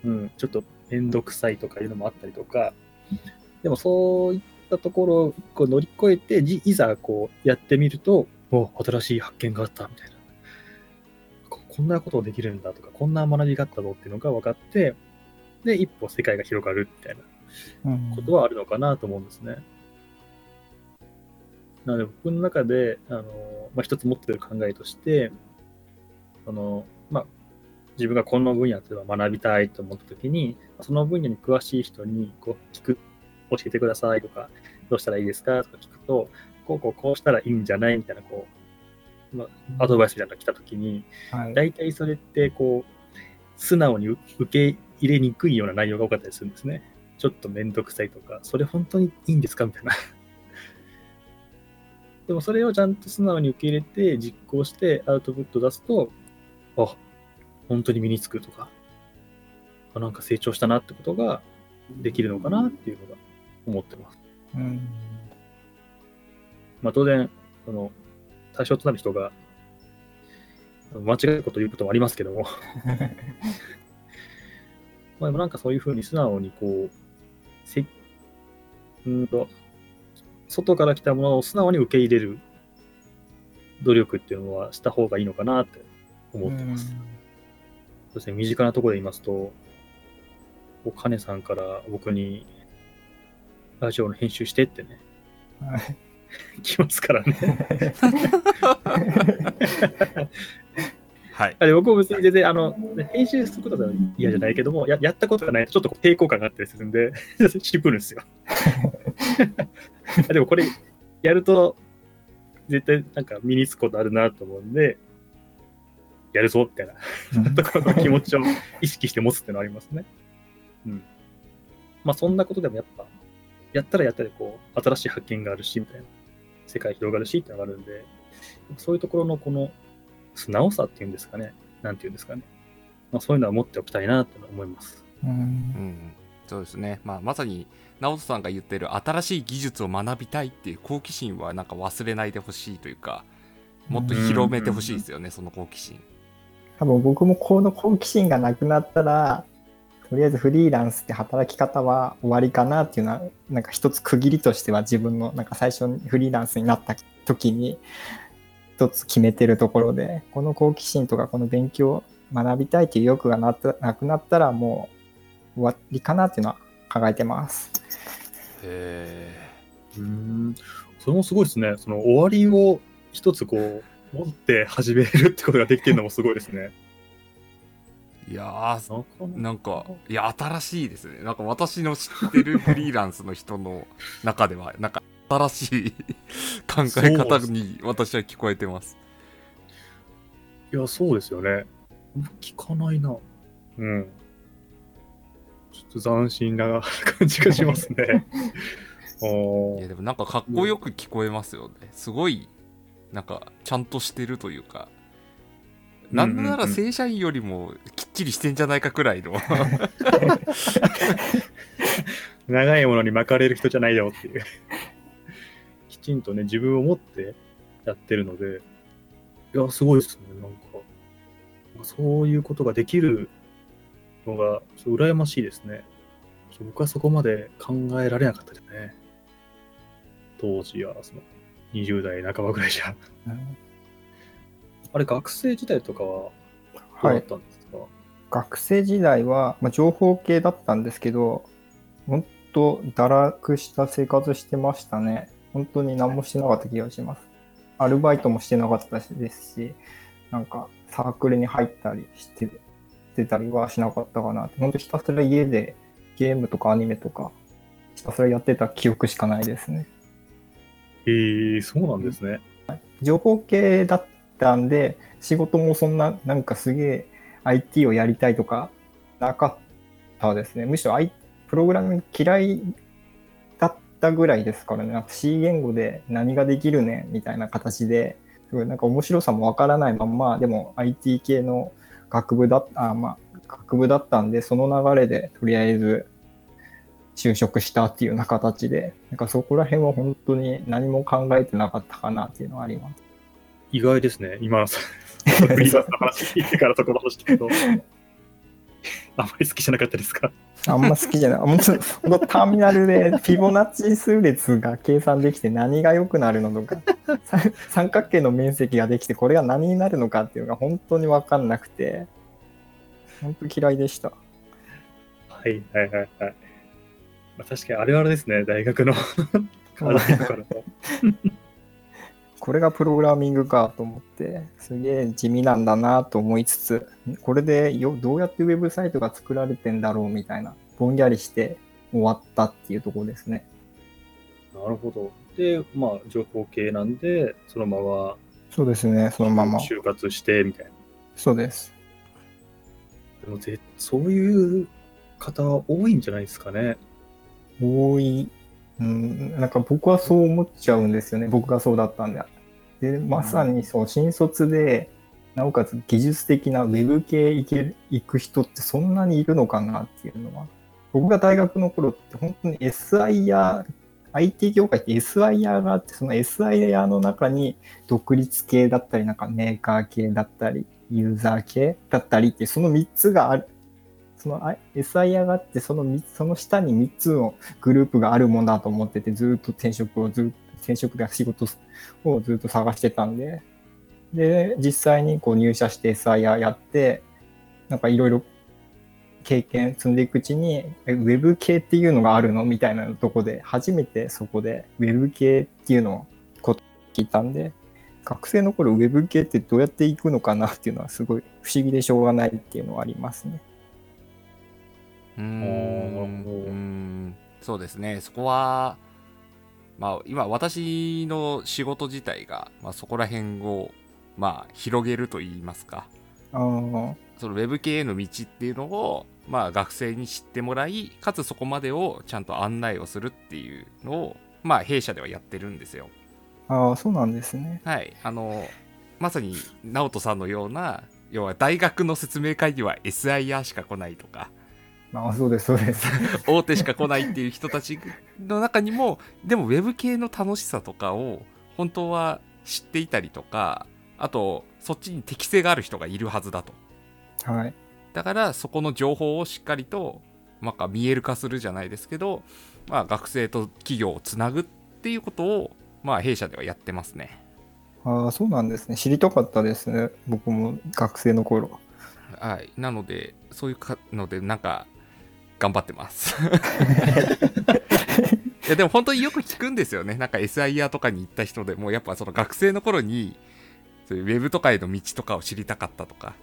うん、ちょっとめんどくさいとかいうのもあったりとか、でもそういったところをこう乗り越えて、じいざこうやってみると、お新しい発見があったみたいな。ここんなことできるんだとか、こんな学びがあったぞっていうのが分かって、で、一歩世界が広がるみたいなうんことはあるのかなと思うんですね。なので僕の中で、あのまあ、一つ持っている考えとして、そのまあ、自分がこの分野では学びたいと思ったときに、その分野に詳しい人にこう聞く、教えてくださいとか、どうしたらいいですか？とか聞くと、こうこうこうしたらいいんじゃないみたいな、こう、まあ、アドバイスみたいなのが来たときに、はい大体それってこう、素直に受け入れにくいような内容が多かったりするんですね。ちょっとめんどくさいとか、それ本当にいいんですか？みたいな。でもそれをちゃんと素直に受け入れて実行してアウトプット出すと、あ、本当に身につくとか、あなんか成長したなってことができるのかなっていうのが思ってます。うん。まあ当然、その対象となる人が間違えることを言うこともありますけども、まあでもなんかそういうふうに素直にこう、せうんと、外から来たものを素直に受け入れる努力っていうのはした方がいいのかなって思ってます。そうですね、身近なところで言いますと、こうカネさんから僕にラジオの編集してってね、うんはい来ますからね。はいあで僕も別に全然あの編集することは嫌じゃないけども、ややったことがないとちょっと抵抗感があったりするんで、渋るんですよ。でもこれやると絶対なんか身につくことあるなと思うんで、やるぞみたいなところの気持ちを意識して持つっていうのはありますね。うん。まあそんなことでもやっぱ、やったらやったらこう、新しい発見があるし、みたいな。世界広がるしってのがあるんで、そういうところのこの素直さっていうんですかね。なんていうんですかね。まあそういうのは持っておきたいなと思います。うんうん、そうですね、まあ、まさに直人さんが言ってる新しい技術を学びたいっていう好奇心はなんか忘れないでほしいというかもっと広めてほしいですよね、その好奇心多分僕もこの好奇心がなくなったら、とりあえずフリーランスって働き方は終わりかなっていうのは、なんか一つ区切りとしては自分のなんか最初にフリーランスになった時に一つ決めてるところで、この好奇心とかこの勉強を学びたいっていう欲がなったなくなったらもう終わりかなっていうのは考えてます。へえうん。それもすごいですね。その終わりを一つこう、持って始めるってことができてるのもすごいですね。えいやーなんかいや新しいですねなんか私の知ってるフリーランスの人の中では なんか新しい考え方に私は聞こえてますいや、そうですよね。聞かないな。うん。ちょっと斬新な感じがしますね。あいやーでもなんかかっこよく聞こえますよねすごいなんかちゃんとしてるというかなんなら正社員よりもきっちりしてんじゃないかくらいの 長いものに巻かれる人じゃないよっていう。きちんとね、自分を持ってやってるので、いや、すごいですね。なんか、そういうことができるのが、羨ましいですね。僕はそこまで考えられなかったですね。当時は、その、20代半ばぐらいじゃ。あれ、学生時代とかは、どうだったんですか、学生時代は、まあ、情報系だったんですけど、本当堕落した生活してましたね。本当に何もしてなかった気がします。アルバイトもしてなかったですし、なんかサークルに入ったりしてしてたりはしなかったかなって。本当ひたすら家でゲームとかアニメとか、ひたすらやってた記憶しかないですね。えー、そうなんですね。情報系だったんで、仕事もそんな、なんかすげえ IT をやりたいとかなかったですね。むしろ、I、プログラミング嫌いだったぐらいですからね。なんか C 言語で何ができるねみたいな形で、すごいなんか面白さもわからないまんま、でも IT 系の学部だった、あまあ、学部だったんで、その流れでとりあえず就職したっていうような形で、なんかそこら辺は本当に何も考えてなかったかなっていうのはあります。意外ですね。今のさ、フリーランスの話聞いてからそこの話聞くと、あんまり好きじゃなかったですか？あんま好きじゃない。本当本当ターミナルでフィボナッチ数列が計算できて何が良くなるのとか、三 三角形の面積ができてこれが何になるのかっていうのが本当に分かんなくて、本当嫌いでした。はいはいはいはい。まあ、確かにあるあるですね、大学の 課題とかだと。これがプログラミングかと思って、すげえ地味なんだなと思いつつ、これでよどうやってウェブサイトが作られてんだろうみたいな、ぼんやりして終わったっていうところですね。なるほど。で、まあ、情報系なんで、そのままそうですね、そのまま。就活してみたいな。そうです。でもぜ、そういう方多いんじゃないですかね。多い、うん、なんか僕はそう思っちゃうんですよね。僕がそうだったんで。で、まさにそう、新卒でなおかつ技術的なウェブ系行ける行く人ってそんなにいるのかなっていうのは、僕が大学の頃って本当に SIR、IT 業界って SIR があって、その SIR の中に独立系だったり、なんかメーカー系だったり、ユーザー系だったりって、その3つがある。そのあ SIR があってそのその下に3つのグループがあるもんだと思ってて、ずっと転職をずっと、転職で仕事をずっと探してたんで、で、実際にこう入社して SIR やって、なんかいろいろ経験積んでいくうちに、えウェブ系っていうのがあるの？みたいなとこで、初めてそこでウェブ系っていうのをこと聞いたんで、学生の頃ウェブ系ってどうやっていくのかな？っていうのはすごい不思議でしょうがないっていうのはありますね。うーん。うーん。そうですね。そこはまあ今私の仕事自体が、まあ、そこら辺をまあ広げると言いますか。そのウェブ系への道っていうのをまあ学生に知ってもらいかつそこまでをちゃんと案内をするっていうのをまあ弊社ではやってるんですよ。あー、そうなんですね。はい。あのまさに直人さんのような要は大学の説明会には SIR しか来ないとかあーそうです、そうです。大手しか来ないっていう人たちの中にもでもウェブ系の楽しさとかを本当は知っていたりとかあとそっちに適性がある人がいるはずだとはい。だからそこの情報をしっかりと、まあ、見える化するじゃないですけど、まあ、学生と企業をつなぐっていうことを、まあ、弊社ではやってますねああ、そうなんですね。知りたかったですね。僕も学生の頃。はいなのでそういうかのでなんか頑張ってます。いやでも本当によく聞くんですよね。なんか SIR とかに行った人でもやっぱその学生の頃にそういうウェブとかへの道とかを知りたかったとか。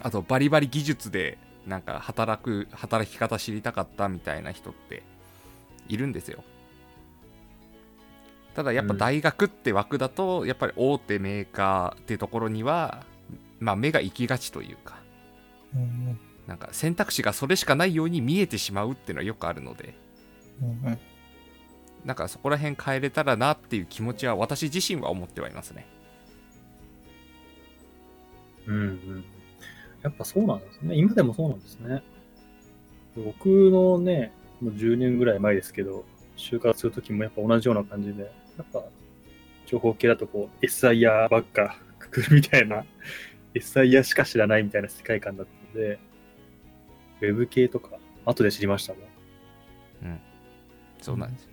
あとバリバリ技術でなんか働く働き方知りたかったみたいな人っているんですよ。ただやっぱ大学って枠だとやっぱり大手メーカーっていうところにはまあ目が行きがちというか。うんなんか選択肢がそれしかないように見えてしまうっていうのはよくあるのでうんうんなんかそこら辺変えれたらなっていう気持ちは私自身は思ってはいますねうんうん。やっぱそうなんですね。今でもそうなんですね。僕のね、もう10年ぐらい前ですけど、就活するときもやっぱ同じような感じで、やっぱ情報系だとこう、SIR ばっかくくるみたいな、SIR しか知らないみたいな世界観だったので、ウェブ系とか、後で知りましたもん。そうなんです。よ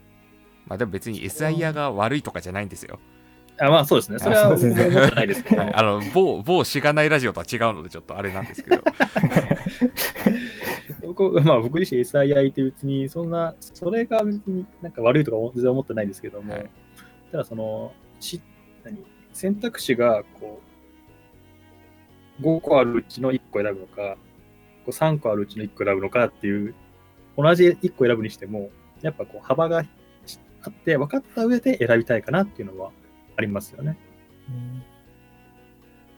まあでも別に SIR が悪いとかじゃないんですよ。あまあそうですね。それは僕あそう。ですねも思ってないですけど、はい、あの某某しがないラジオとは違うのでちょっとあれなんですけど。僕まあ僕自身 SII って別にそんな、それが別になんか悪いとか全然思ってないですけども、はい。ただその、し何？選択肢がこう、5個あるうちの1個選ぶのか、こう3個あるうちの1個選ぶのかっていう、同じ1個選ぶにしても、やっぱこう幅があって分かった上で選びたいかなっていうのはありますよね。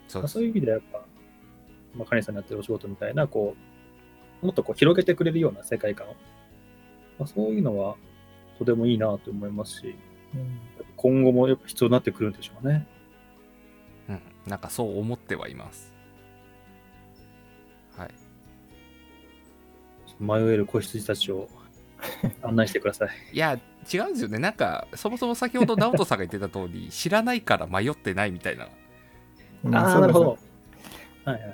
そうです。まあそういう意味ではやっぱ、まあ、カニさんのやってるお仕事みたいな、こう、もっとこう広げてくれるような世界観。を、まあ、そういうのはとてもいいなと思いますし、うん。今後もやっぱ必要になってくるんでしょうね。うん、なんかそう思ってはいます迷える子羊たちを 案内してください。いや違うんですよねなんかそもそも先ほど直人さんが言ってた通り 知らないから迷ってないみたいなああ、なるほど。はいはいはい。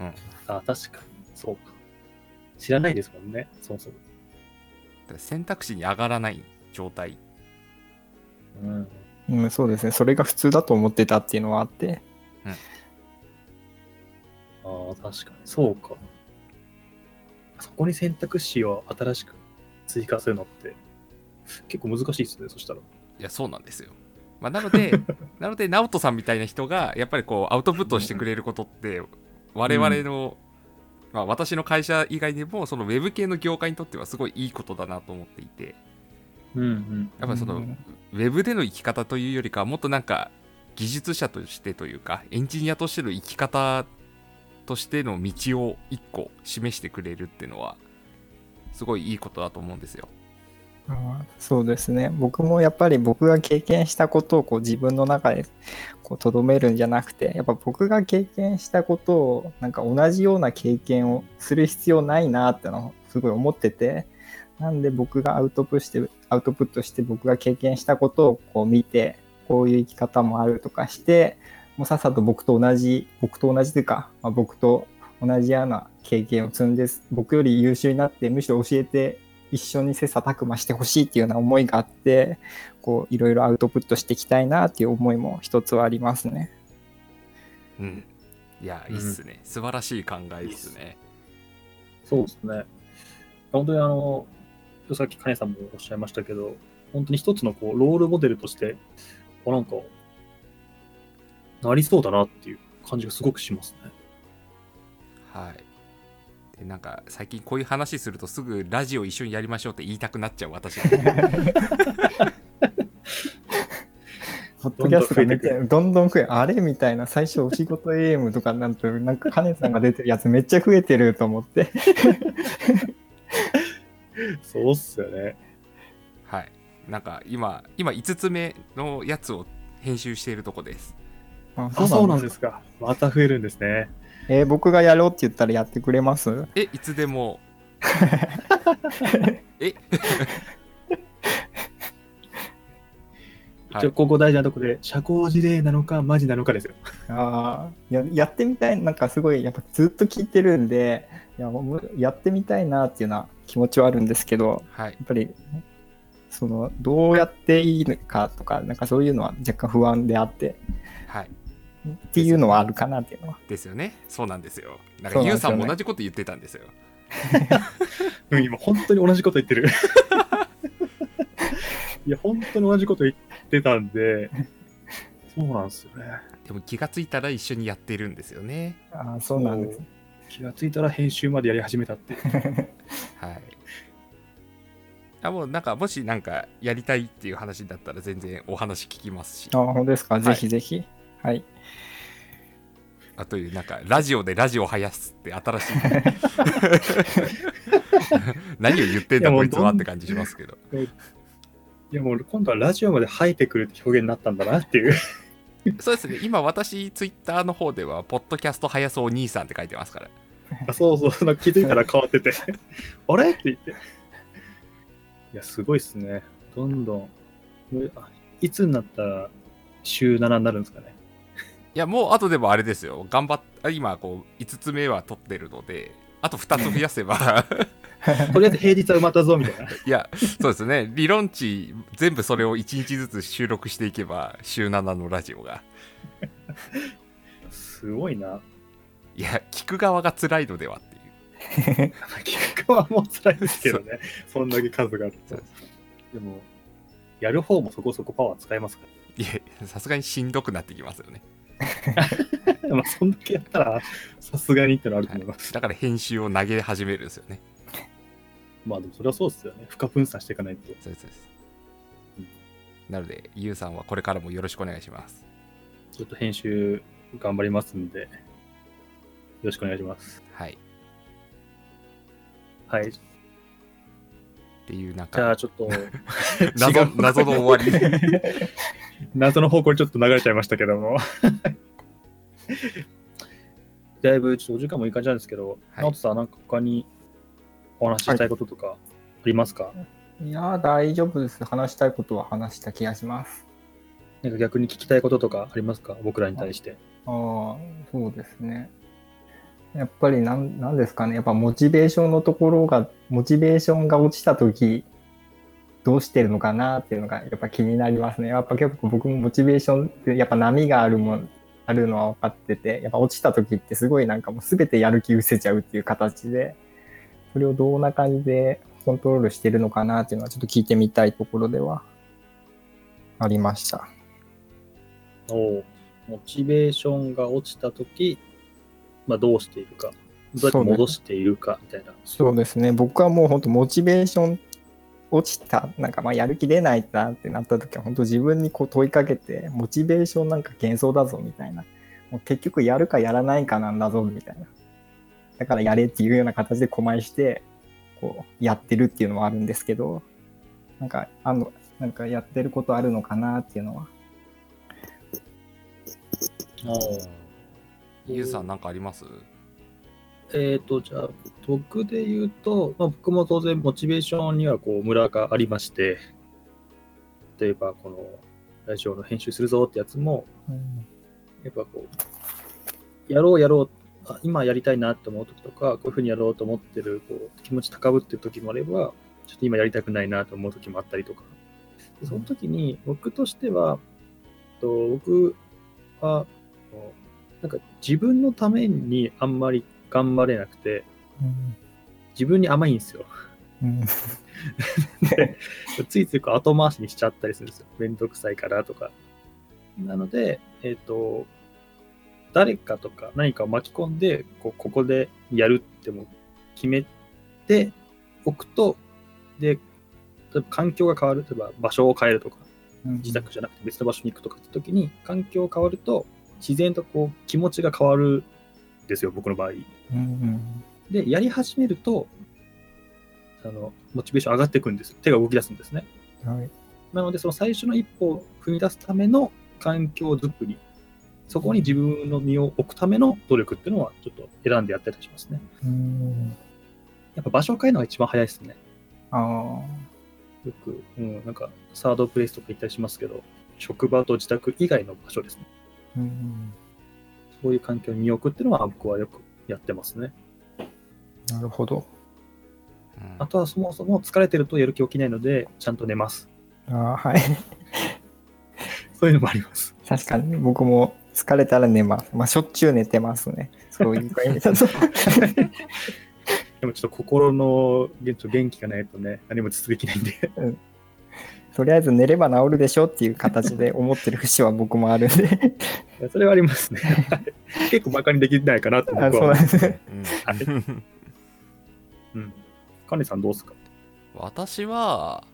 うんああ、確かに。そうか。知らないですもんね、そもそも。選択肢に上がらない状態うん。うん、そうですね。それが普通だと思ってたっていうのはあって。ああ、確かに。そうか。そこに選択肢を新しく追加するのって結構難しいですね、そしたら。いやそうなんですよ、まあ、なので なので直人さんみたいな人がやっぱりこうアウトプットをしてくれることって我々の、まあ、私の会社以外にもそのウェブ系の業界にとってはすごいいいことだなと思っていてうんうん。やっぱりその、うんウェブでの生き方というよりかはもっとなんか技術者としてというかエンジニアとしての生き方としての道を一個示してくれるっていうのはすごいいいことだと思うんですよ。あーそうですね。僕もやっぱり僕が経験したことをこう自分の中でこう留めるんじゃなくてやっぱ僕が経験したことをなんか同じような経験をする必要ないなってのをすごい思っててなんで僕がアウトプットしてアウトプットして僕が経験したことをこう見てこういう生き方もあるとかしてもうさっさと僕と同じ僕と同じというか、まあ、僕と同じような経験を積んで僕より優秀になってむしろ教えて一緒に切磋琢磨してほしいっていうような思いがあってこういろいろアウトプットしていきたいなっていう思いも一つはありますね。うんいやいいっすね、素晴らしい考えですねそうですね。本当にあの、さっき金さんもおっしゃいましたけど、本当に一つのこうロールモデルとして、あなんか、なりそうだなっていう感じがすごくしますね。はい。でなんか最近こういう話するとすぐラジオ一緒にやりましょうって言いたくなっちゃう私ポッドキャストがめっちゃどんどん増えあれみたいな最初お仕事 AM とかになるとなんか金さんが出てるやつめっちゃ増えてると思って。そうっすよね。はい。なんか今今5つ目のやつを編集しているとこですああ、そうなんすですか。また増えるんですね。えー僕がやろうって言ったらやってくれます？えいつでも。え？はい。一応、ここ大事なとこで、社交辞令なのか、マジなのかですよ。あーややってみたいなんかすごいやっぱずっと聞いてるんでいやもうやってみたいなっていうような気持ちはあるんですけどはい。やっぱりそのどうやっていいのかとかなんかそういうのは若干不安であって。はいっていうのはあるかなっていうのは。ですよね。そうなんですよ。なんかそうさんも同じこと言ってたんですよ。うん、今、本当に同じこと言ってる。いや、本当に同じこと言ってたんで、そうなんですよね。でも気がついたら一緒にやってるんですよね。あーそうなんです。気がついたら編集までやり始めたって。はい。あもうなんかもしなんかやりたいっていう話だったら全然お話聞きますし。あ本当ですか、ぜひぜひ。はいあというなんかラジオでラジオ生やすって新しい 何を言ってんだこいつはって感じしますけどいやもう今度はラジオまで生えてくるって表現になったんだなっていう。そうですね今私ツイッターの方ではポッドキャスト生やすお兄さんって書いてますからあそうそう、気づいたら変わってて、あれ？って言って。いや、すごいっすね。どんどん。あいつになったら週7になるんですかね。いやもうあとでもあれですよ頑張っあ今こう5つ目は取ってるのであと2つ増やせば とりあえず平日は埋まったぞみたいな。いやそうですね理論値全部それを1日ずつ収録していけば週7のラジオがすごいな。いや聞く側が辛いのではっていう結果はもう辛いですけどね。そんだけ数があるとそう。でも、やる方もそこそこパワー使えますかいやさすがにしんどくなってきますよね、ら。まあ、そんだけやったら、さすがにってのはあるとはい思います。だから編集を投げ始めるんですよねまあ、でもそれはそうですよね。負荷分散していかないと。そうですそうですうんなのでゆうさんはこれからもよろしくお願いしますちょっと編集頑張りますんで、よろしくお願いします。はいはい。っていうなんじゃかあちょっと、謎 謎の終わり謎の方向にちょっと流れちゃいましたけども。だいぶちょっとお時間もいい感じなんですけど、はい。直人さん、なんか他にお話ししたいこととかありますか、いやー大丈夫です。話したいことは話した気がします。なんか逆に聞きたいこととかありますか？僕らに対して。ああそうですね。やっぱりなんなんですかね。やっぱモチベーションのところがモチベーションが落ちた時どうしてるのかなっていうのがやっぱ気になりますねやっぱ結構僕もモチベーションってやっぱ波があるもんあるのは分かっててやっぱ落ちた時ってすごいなんかもう全てやる気失せちゃうっていう形でそれをどんな感じでコントロールしてるのかなっていうのはちょっと聞いてみたいところではありました。おうモチベーションが落ちたとき、まあ、どうしているか、どうやって戻しているかみたいな。そうですね僕はもう本当モチベーション落ちたなんかまあやる気出ないなってなった時は本当自分にこう問いかけてモチベーションなんか幻想だぞみたいな。もう結局やるかやらないかなんだぞみたいな。だからやれっていうような形で狛江してこうやってるっていうのはあるんですけどなんか、あの、なんかやってることあるのかなっていうのは。ゆうさんなんかあります？えっ、と、じゃあ、僕で言うと、まあ、僕も当然モチベーションにはこう、ムラがありまして、例えば、この、ラジオの編集するぞってやつも、やっぱこう、やろうやろう、あ今やりたいなって思う時とか、こういうふうにやろうと思ってるこう気持ち高ぶってる時もあれば、ちょっと今やりたくないなと思う時もあったりとか。でその時に僕としては、と僕は、なんか自分のためにあんまり頑張れなくて、自分に甘いんですよ。うん ついついこう後回しにしちゃったりするんですよ。めんどくさいからとか。なので、えっ、と、誰かとか何かを巻き込んで、こうここでやるっても決めておくと、で、例えば環境が変わる、例えば場所を変えるとか、自宅じゃなくて別の場所に行くとかって時に、環境が変わると、自然とこう気持ちが変わるんですよ、僕の場合。うんで、やり始めると、あの、モチベーション上がっていくんですよ。手が動き出すんですね。うんはいなので、その最初の一歩を踏み出すための環境づくり、そこに自分の身を置くための努力っていうのは、ちょっと選んでやったりしますね。うんやっぱ場所を変えるのが一番早いですね。あよく、うん、なんか、サードプレイスとか行ったりしますけど、職場と自宅以外の場所ですね。ーうんそういう環境に身を置くっていうのは、僕はよくやってますね。なるほど。うんあとはそもそも疲れてるとやる気起きないので、ちゃんと寝ます。あーはい。そういうのもあります。確かに僕も疲れたら寝ます。まあ、しょっちゅう寝てますね。そういう意味だと。でもちょっと心の元気元気がないとね、何も続きないんで。とりあえず寝れば治るでしょっていう形で思ってる節は僕もあるんで。それはありますね。結構バカにできないかなと僕はなんですね。うんうん。カネさんどうですか？私は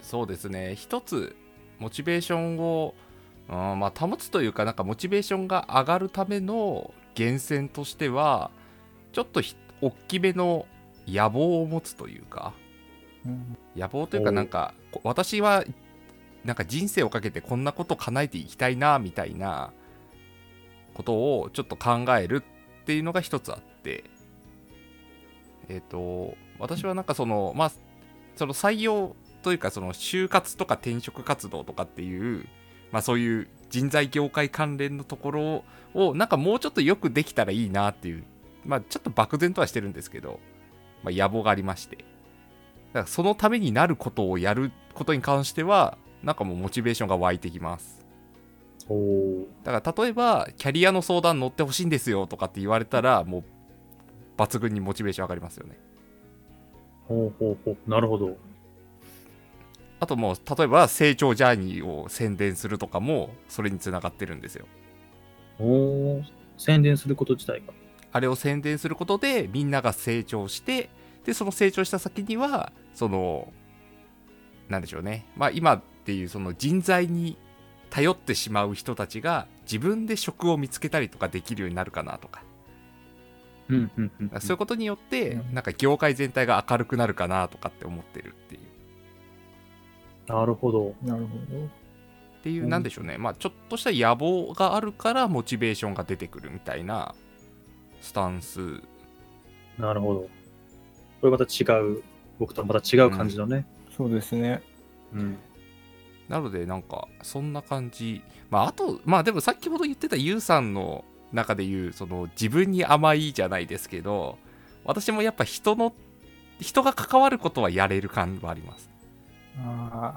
そうですね。一つモチベーションを、うんまあ、保つというかなんかモチベーションが上がるための源泉としてはちょっとひ大きめの野望を持つというかうん。野望というかなんかこ私はなんか人生をかけてこんなこと叶えていきたいなみたいなことをちょっと考えるっていうのが一つあってえっ、と私はなんかそのまあその採用というかその就活とか転職活動とかっていうまあそういう人材業界関連のところをなんかもうちょっとよくできたらいいなっていうまあちょっと漠然とはしてるんですけど、まあ、野望がありましてだからそのためになることをやることに関してはなんかもうモチベーションが湧いてきます。だから例えばキャリアの相談乗ってほしいんですよとかって言われたらもう抜群にモチベーション上がりますよねほうほうほう。なるほど。あともう例えば成長ジャーニーを宣伝するとかもそれにつながってるんですよおお。宣伝すること自体が。あれを宣伝することでみんなが成長してでその成長した先にはそのなんでしょうねまあ今っていうその人材に頼ってしまう人たちが自分で職を見つけたりとかできるようになるかなとかうんうんうん、うん。そういうことによってうんなんか業界全体が明るくなるかなとかって思ってるっていうなるほど。なるほど。っていううんなんでしょうねまあちょっとした野望があるからモチベーションが出てくるみたいなスタンスなるほど。これまた違う、僕とはまた違う感じのね。そうですね。うん。なのでなんかそんな感じ。まああとまあでも先ほど言ってたユウさんの中で言うその自分に甘いじゃないですけど私もやっぱ人の人が関わることはやれる感はあります。あ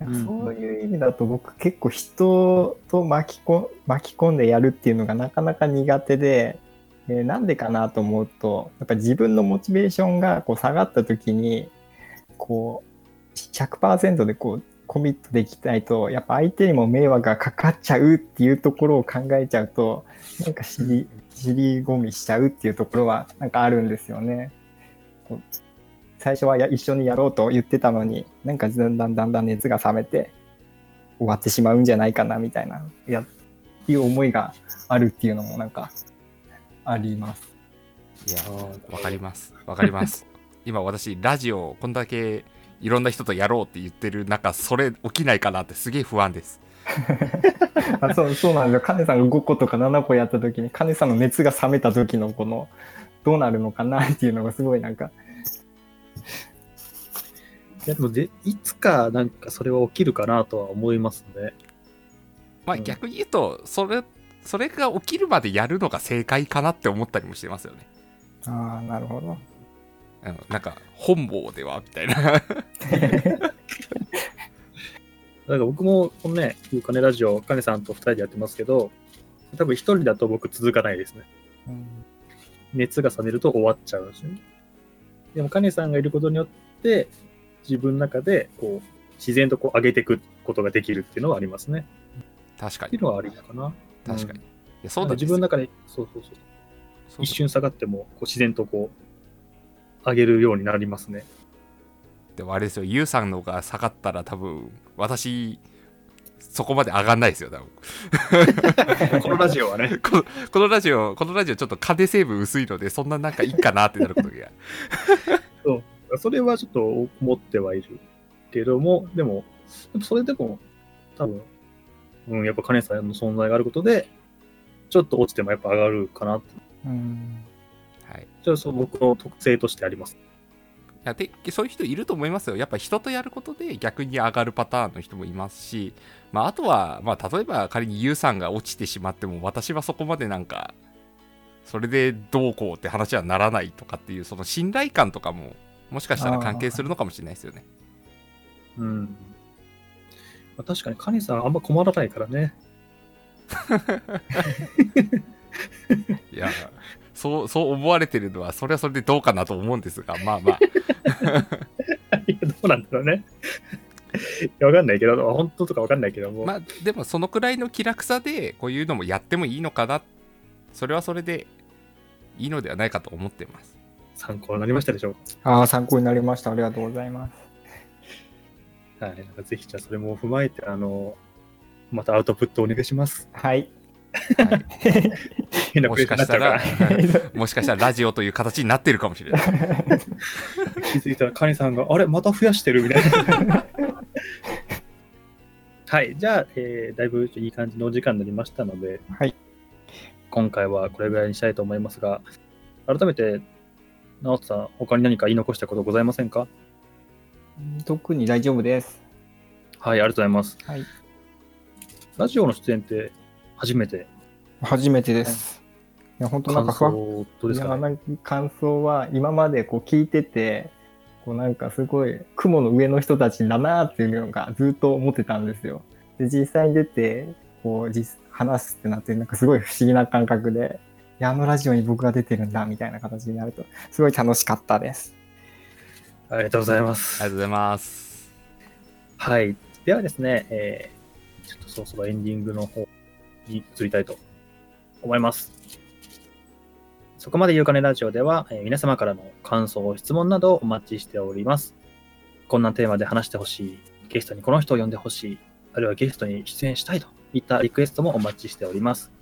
あ、うん。そういう意味だと僕結構人と巻きこ巻き込んでやるっていうのがなかなか苦手で、えーなんでかなと思うとやっぱ自分のモチベーションがこう下がった時にこう100%でこうコミットできないとやっぱ相手にも迷惑がかかっちゃうっていうところを考えちゃうとなんか尻尻込みしちゃうっていうところはなんかあるんですよね。最初はや一緒にやろうと言ってたのになんかだんだんだんだん熱が冷めて終わってしまうんじゃないかなみたいないやっていう思いがあるっていうのもなんかあります。いやわかりますわかります今私ラジオこんだけいろんな人とやろうって言ってる中それ起きないかなってすげえ不安です あそうそうなんですよ。カネさんが5個とか7個やった時に、カネさんの熱が冷めた時のこの、どうなるのかなっていうのがすごいなんか、いやでもで、いつかなんかそれは起きるかなとは思いますね。うんまあ逆に言うとそれそれが起きるまでやるのが正解かなって思ったりもしてますよねああ、なるほど。うんなんか本望ではみたいなだから僕もこのね、ゆうかねラジオ、かねさんと2人でやってますけど、多分1人だと僕続かないですね。うん熱が冷めると終わっちゃうんですよね。でも、かねさんがいることによって、自分の中でこう自然とこう上げていくことができるっていうのはありますね。確かにっていうのはありかな。確かに、うんいやそうなかなんんですよ自分の中で、そうそうそう。そう一瞬下がってもこう自然とこう上げるようになりますね。でもあれですよユウさんのが下がったら多分私そこまで上がんないですよ多分 このラジオはね。このこのラジオこのラジオちょっと金成分薄いのでそんななんかいいかなってなることがそれはちょっと思ってはいるけども、でも、でもそれでも多分、うん、やっぱ金さんの存在があることで、ちょっと落ちてもやっぱ上がるかなって。うんはいじゃあそう僕の特性としてあります。いやでそういう人いると思いますよ。やっぱ人とやることで逆に上がるパターンの人もいますし、まあ、あとは、まあ、例えば仮にユウさんが落ちてしまっても私はそこまでなんかそれでどうこうって話はならないとかっていうその信頼感とかももしかしたら関係するのかもしれないですよね。うん。まあ、確かに金さんあんま困らないからね。いやそうそう思われてるのはそれはそれでどうかなと思うんですがまあまあいや、どうなんだろうね。いやわかんないけど、本当とかわかんないけども。まあでもそのくらいの気楽さでこういうのもやってもいいのかなそれはそれでいいのではないかと思ってます。参考になりましたでしょうああ、参考になりました。ありがとうございます。か。はい。なんかぜひじゃあそれも踏まえて、あの、またアウトプットお願いします。はい。もしかし。たら、もしかしたらラジオという形になってるかもしれない。気づいたらカニさんが、あれ？また増やしてるみたいな。はい。じゃあ、えーだいぶいい感じのお時間になりましたので、はい。今回はこれぐらいにしたいと思いますが、改めて、直人さん、他に何か言い残したことございませんか？特に大丈夫です。はい、ありがとうございます。はい。ラジオの出演って初めて、初めてです。いや、本当なん感かふわ想どうですいやか、ね、なんか感想は今までこう聞いててこうなんかすごい雲の上の人たちだなっていうのがずっと思ってたんですよ。で実際に出てこう実話すってなってなんかすごい不思議な感覚でいやあのラジオに僕が出てるんだみたいな形になるとすごい楽しかったです。ありがとうございます。ありがとうございます。はい。ではですね、えーちょっとそろそろエンディングの方に移りたいと思います。そこまでゆうかねラジオでは、えー皆様からの感想、質問などをお待ちしております。こんなテーマで話してほしい、ゲストにこの人を呼んでほしい、あるいはゲストに出演したいといったリクエストもお待ちしております。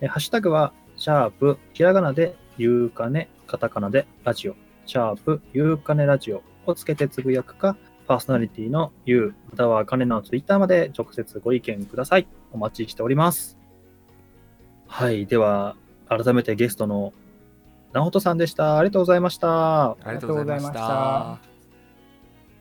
えーハッシュタグは、シャープ、ひらがなで、ゆうかね、カタカナで、ラジオ、シャープ、ゆうかねラジオをつけてつぶやくか、パーソナリティの You またはカネのツイッターまで直接ご意見ください。お待ちしております。はい。では、改めてゲストの直人さんでした。ありがとうございました。ありがとうございました。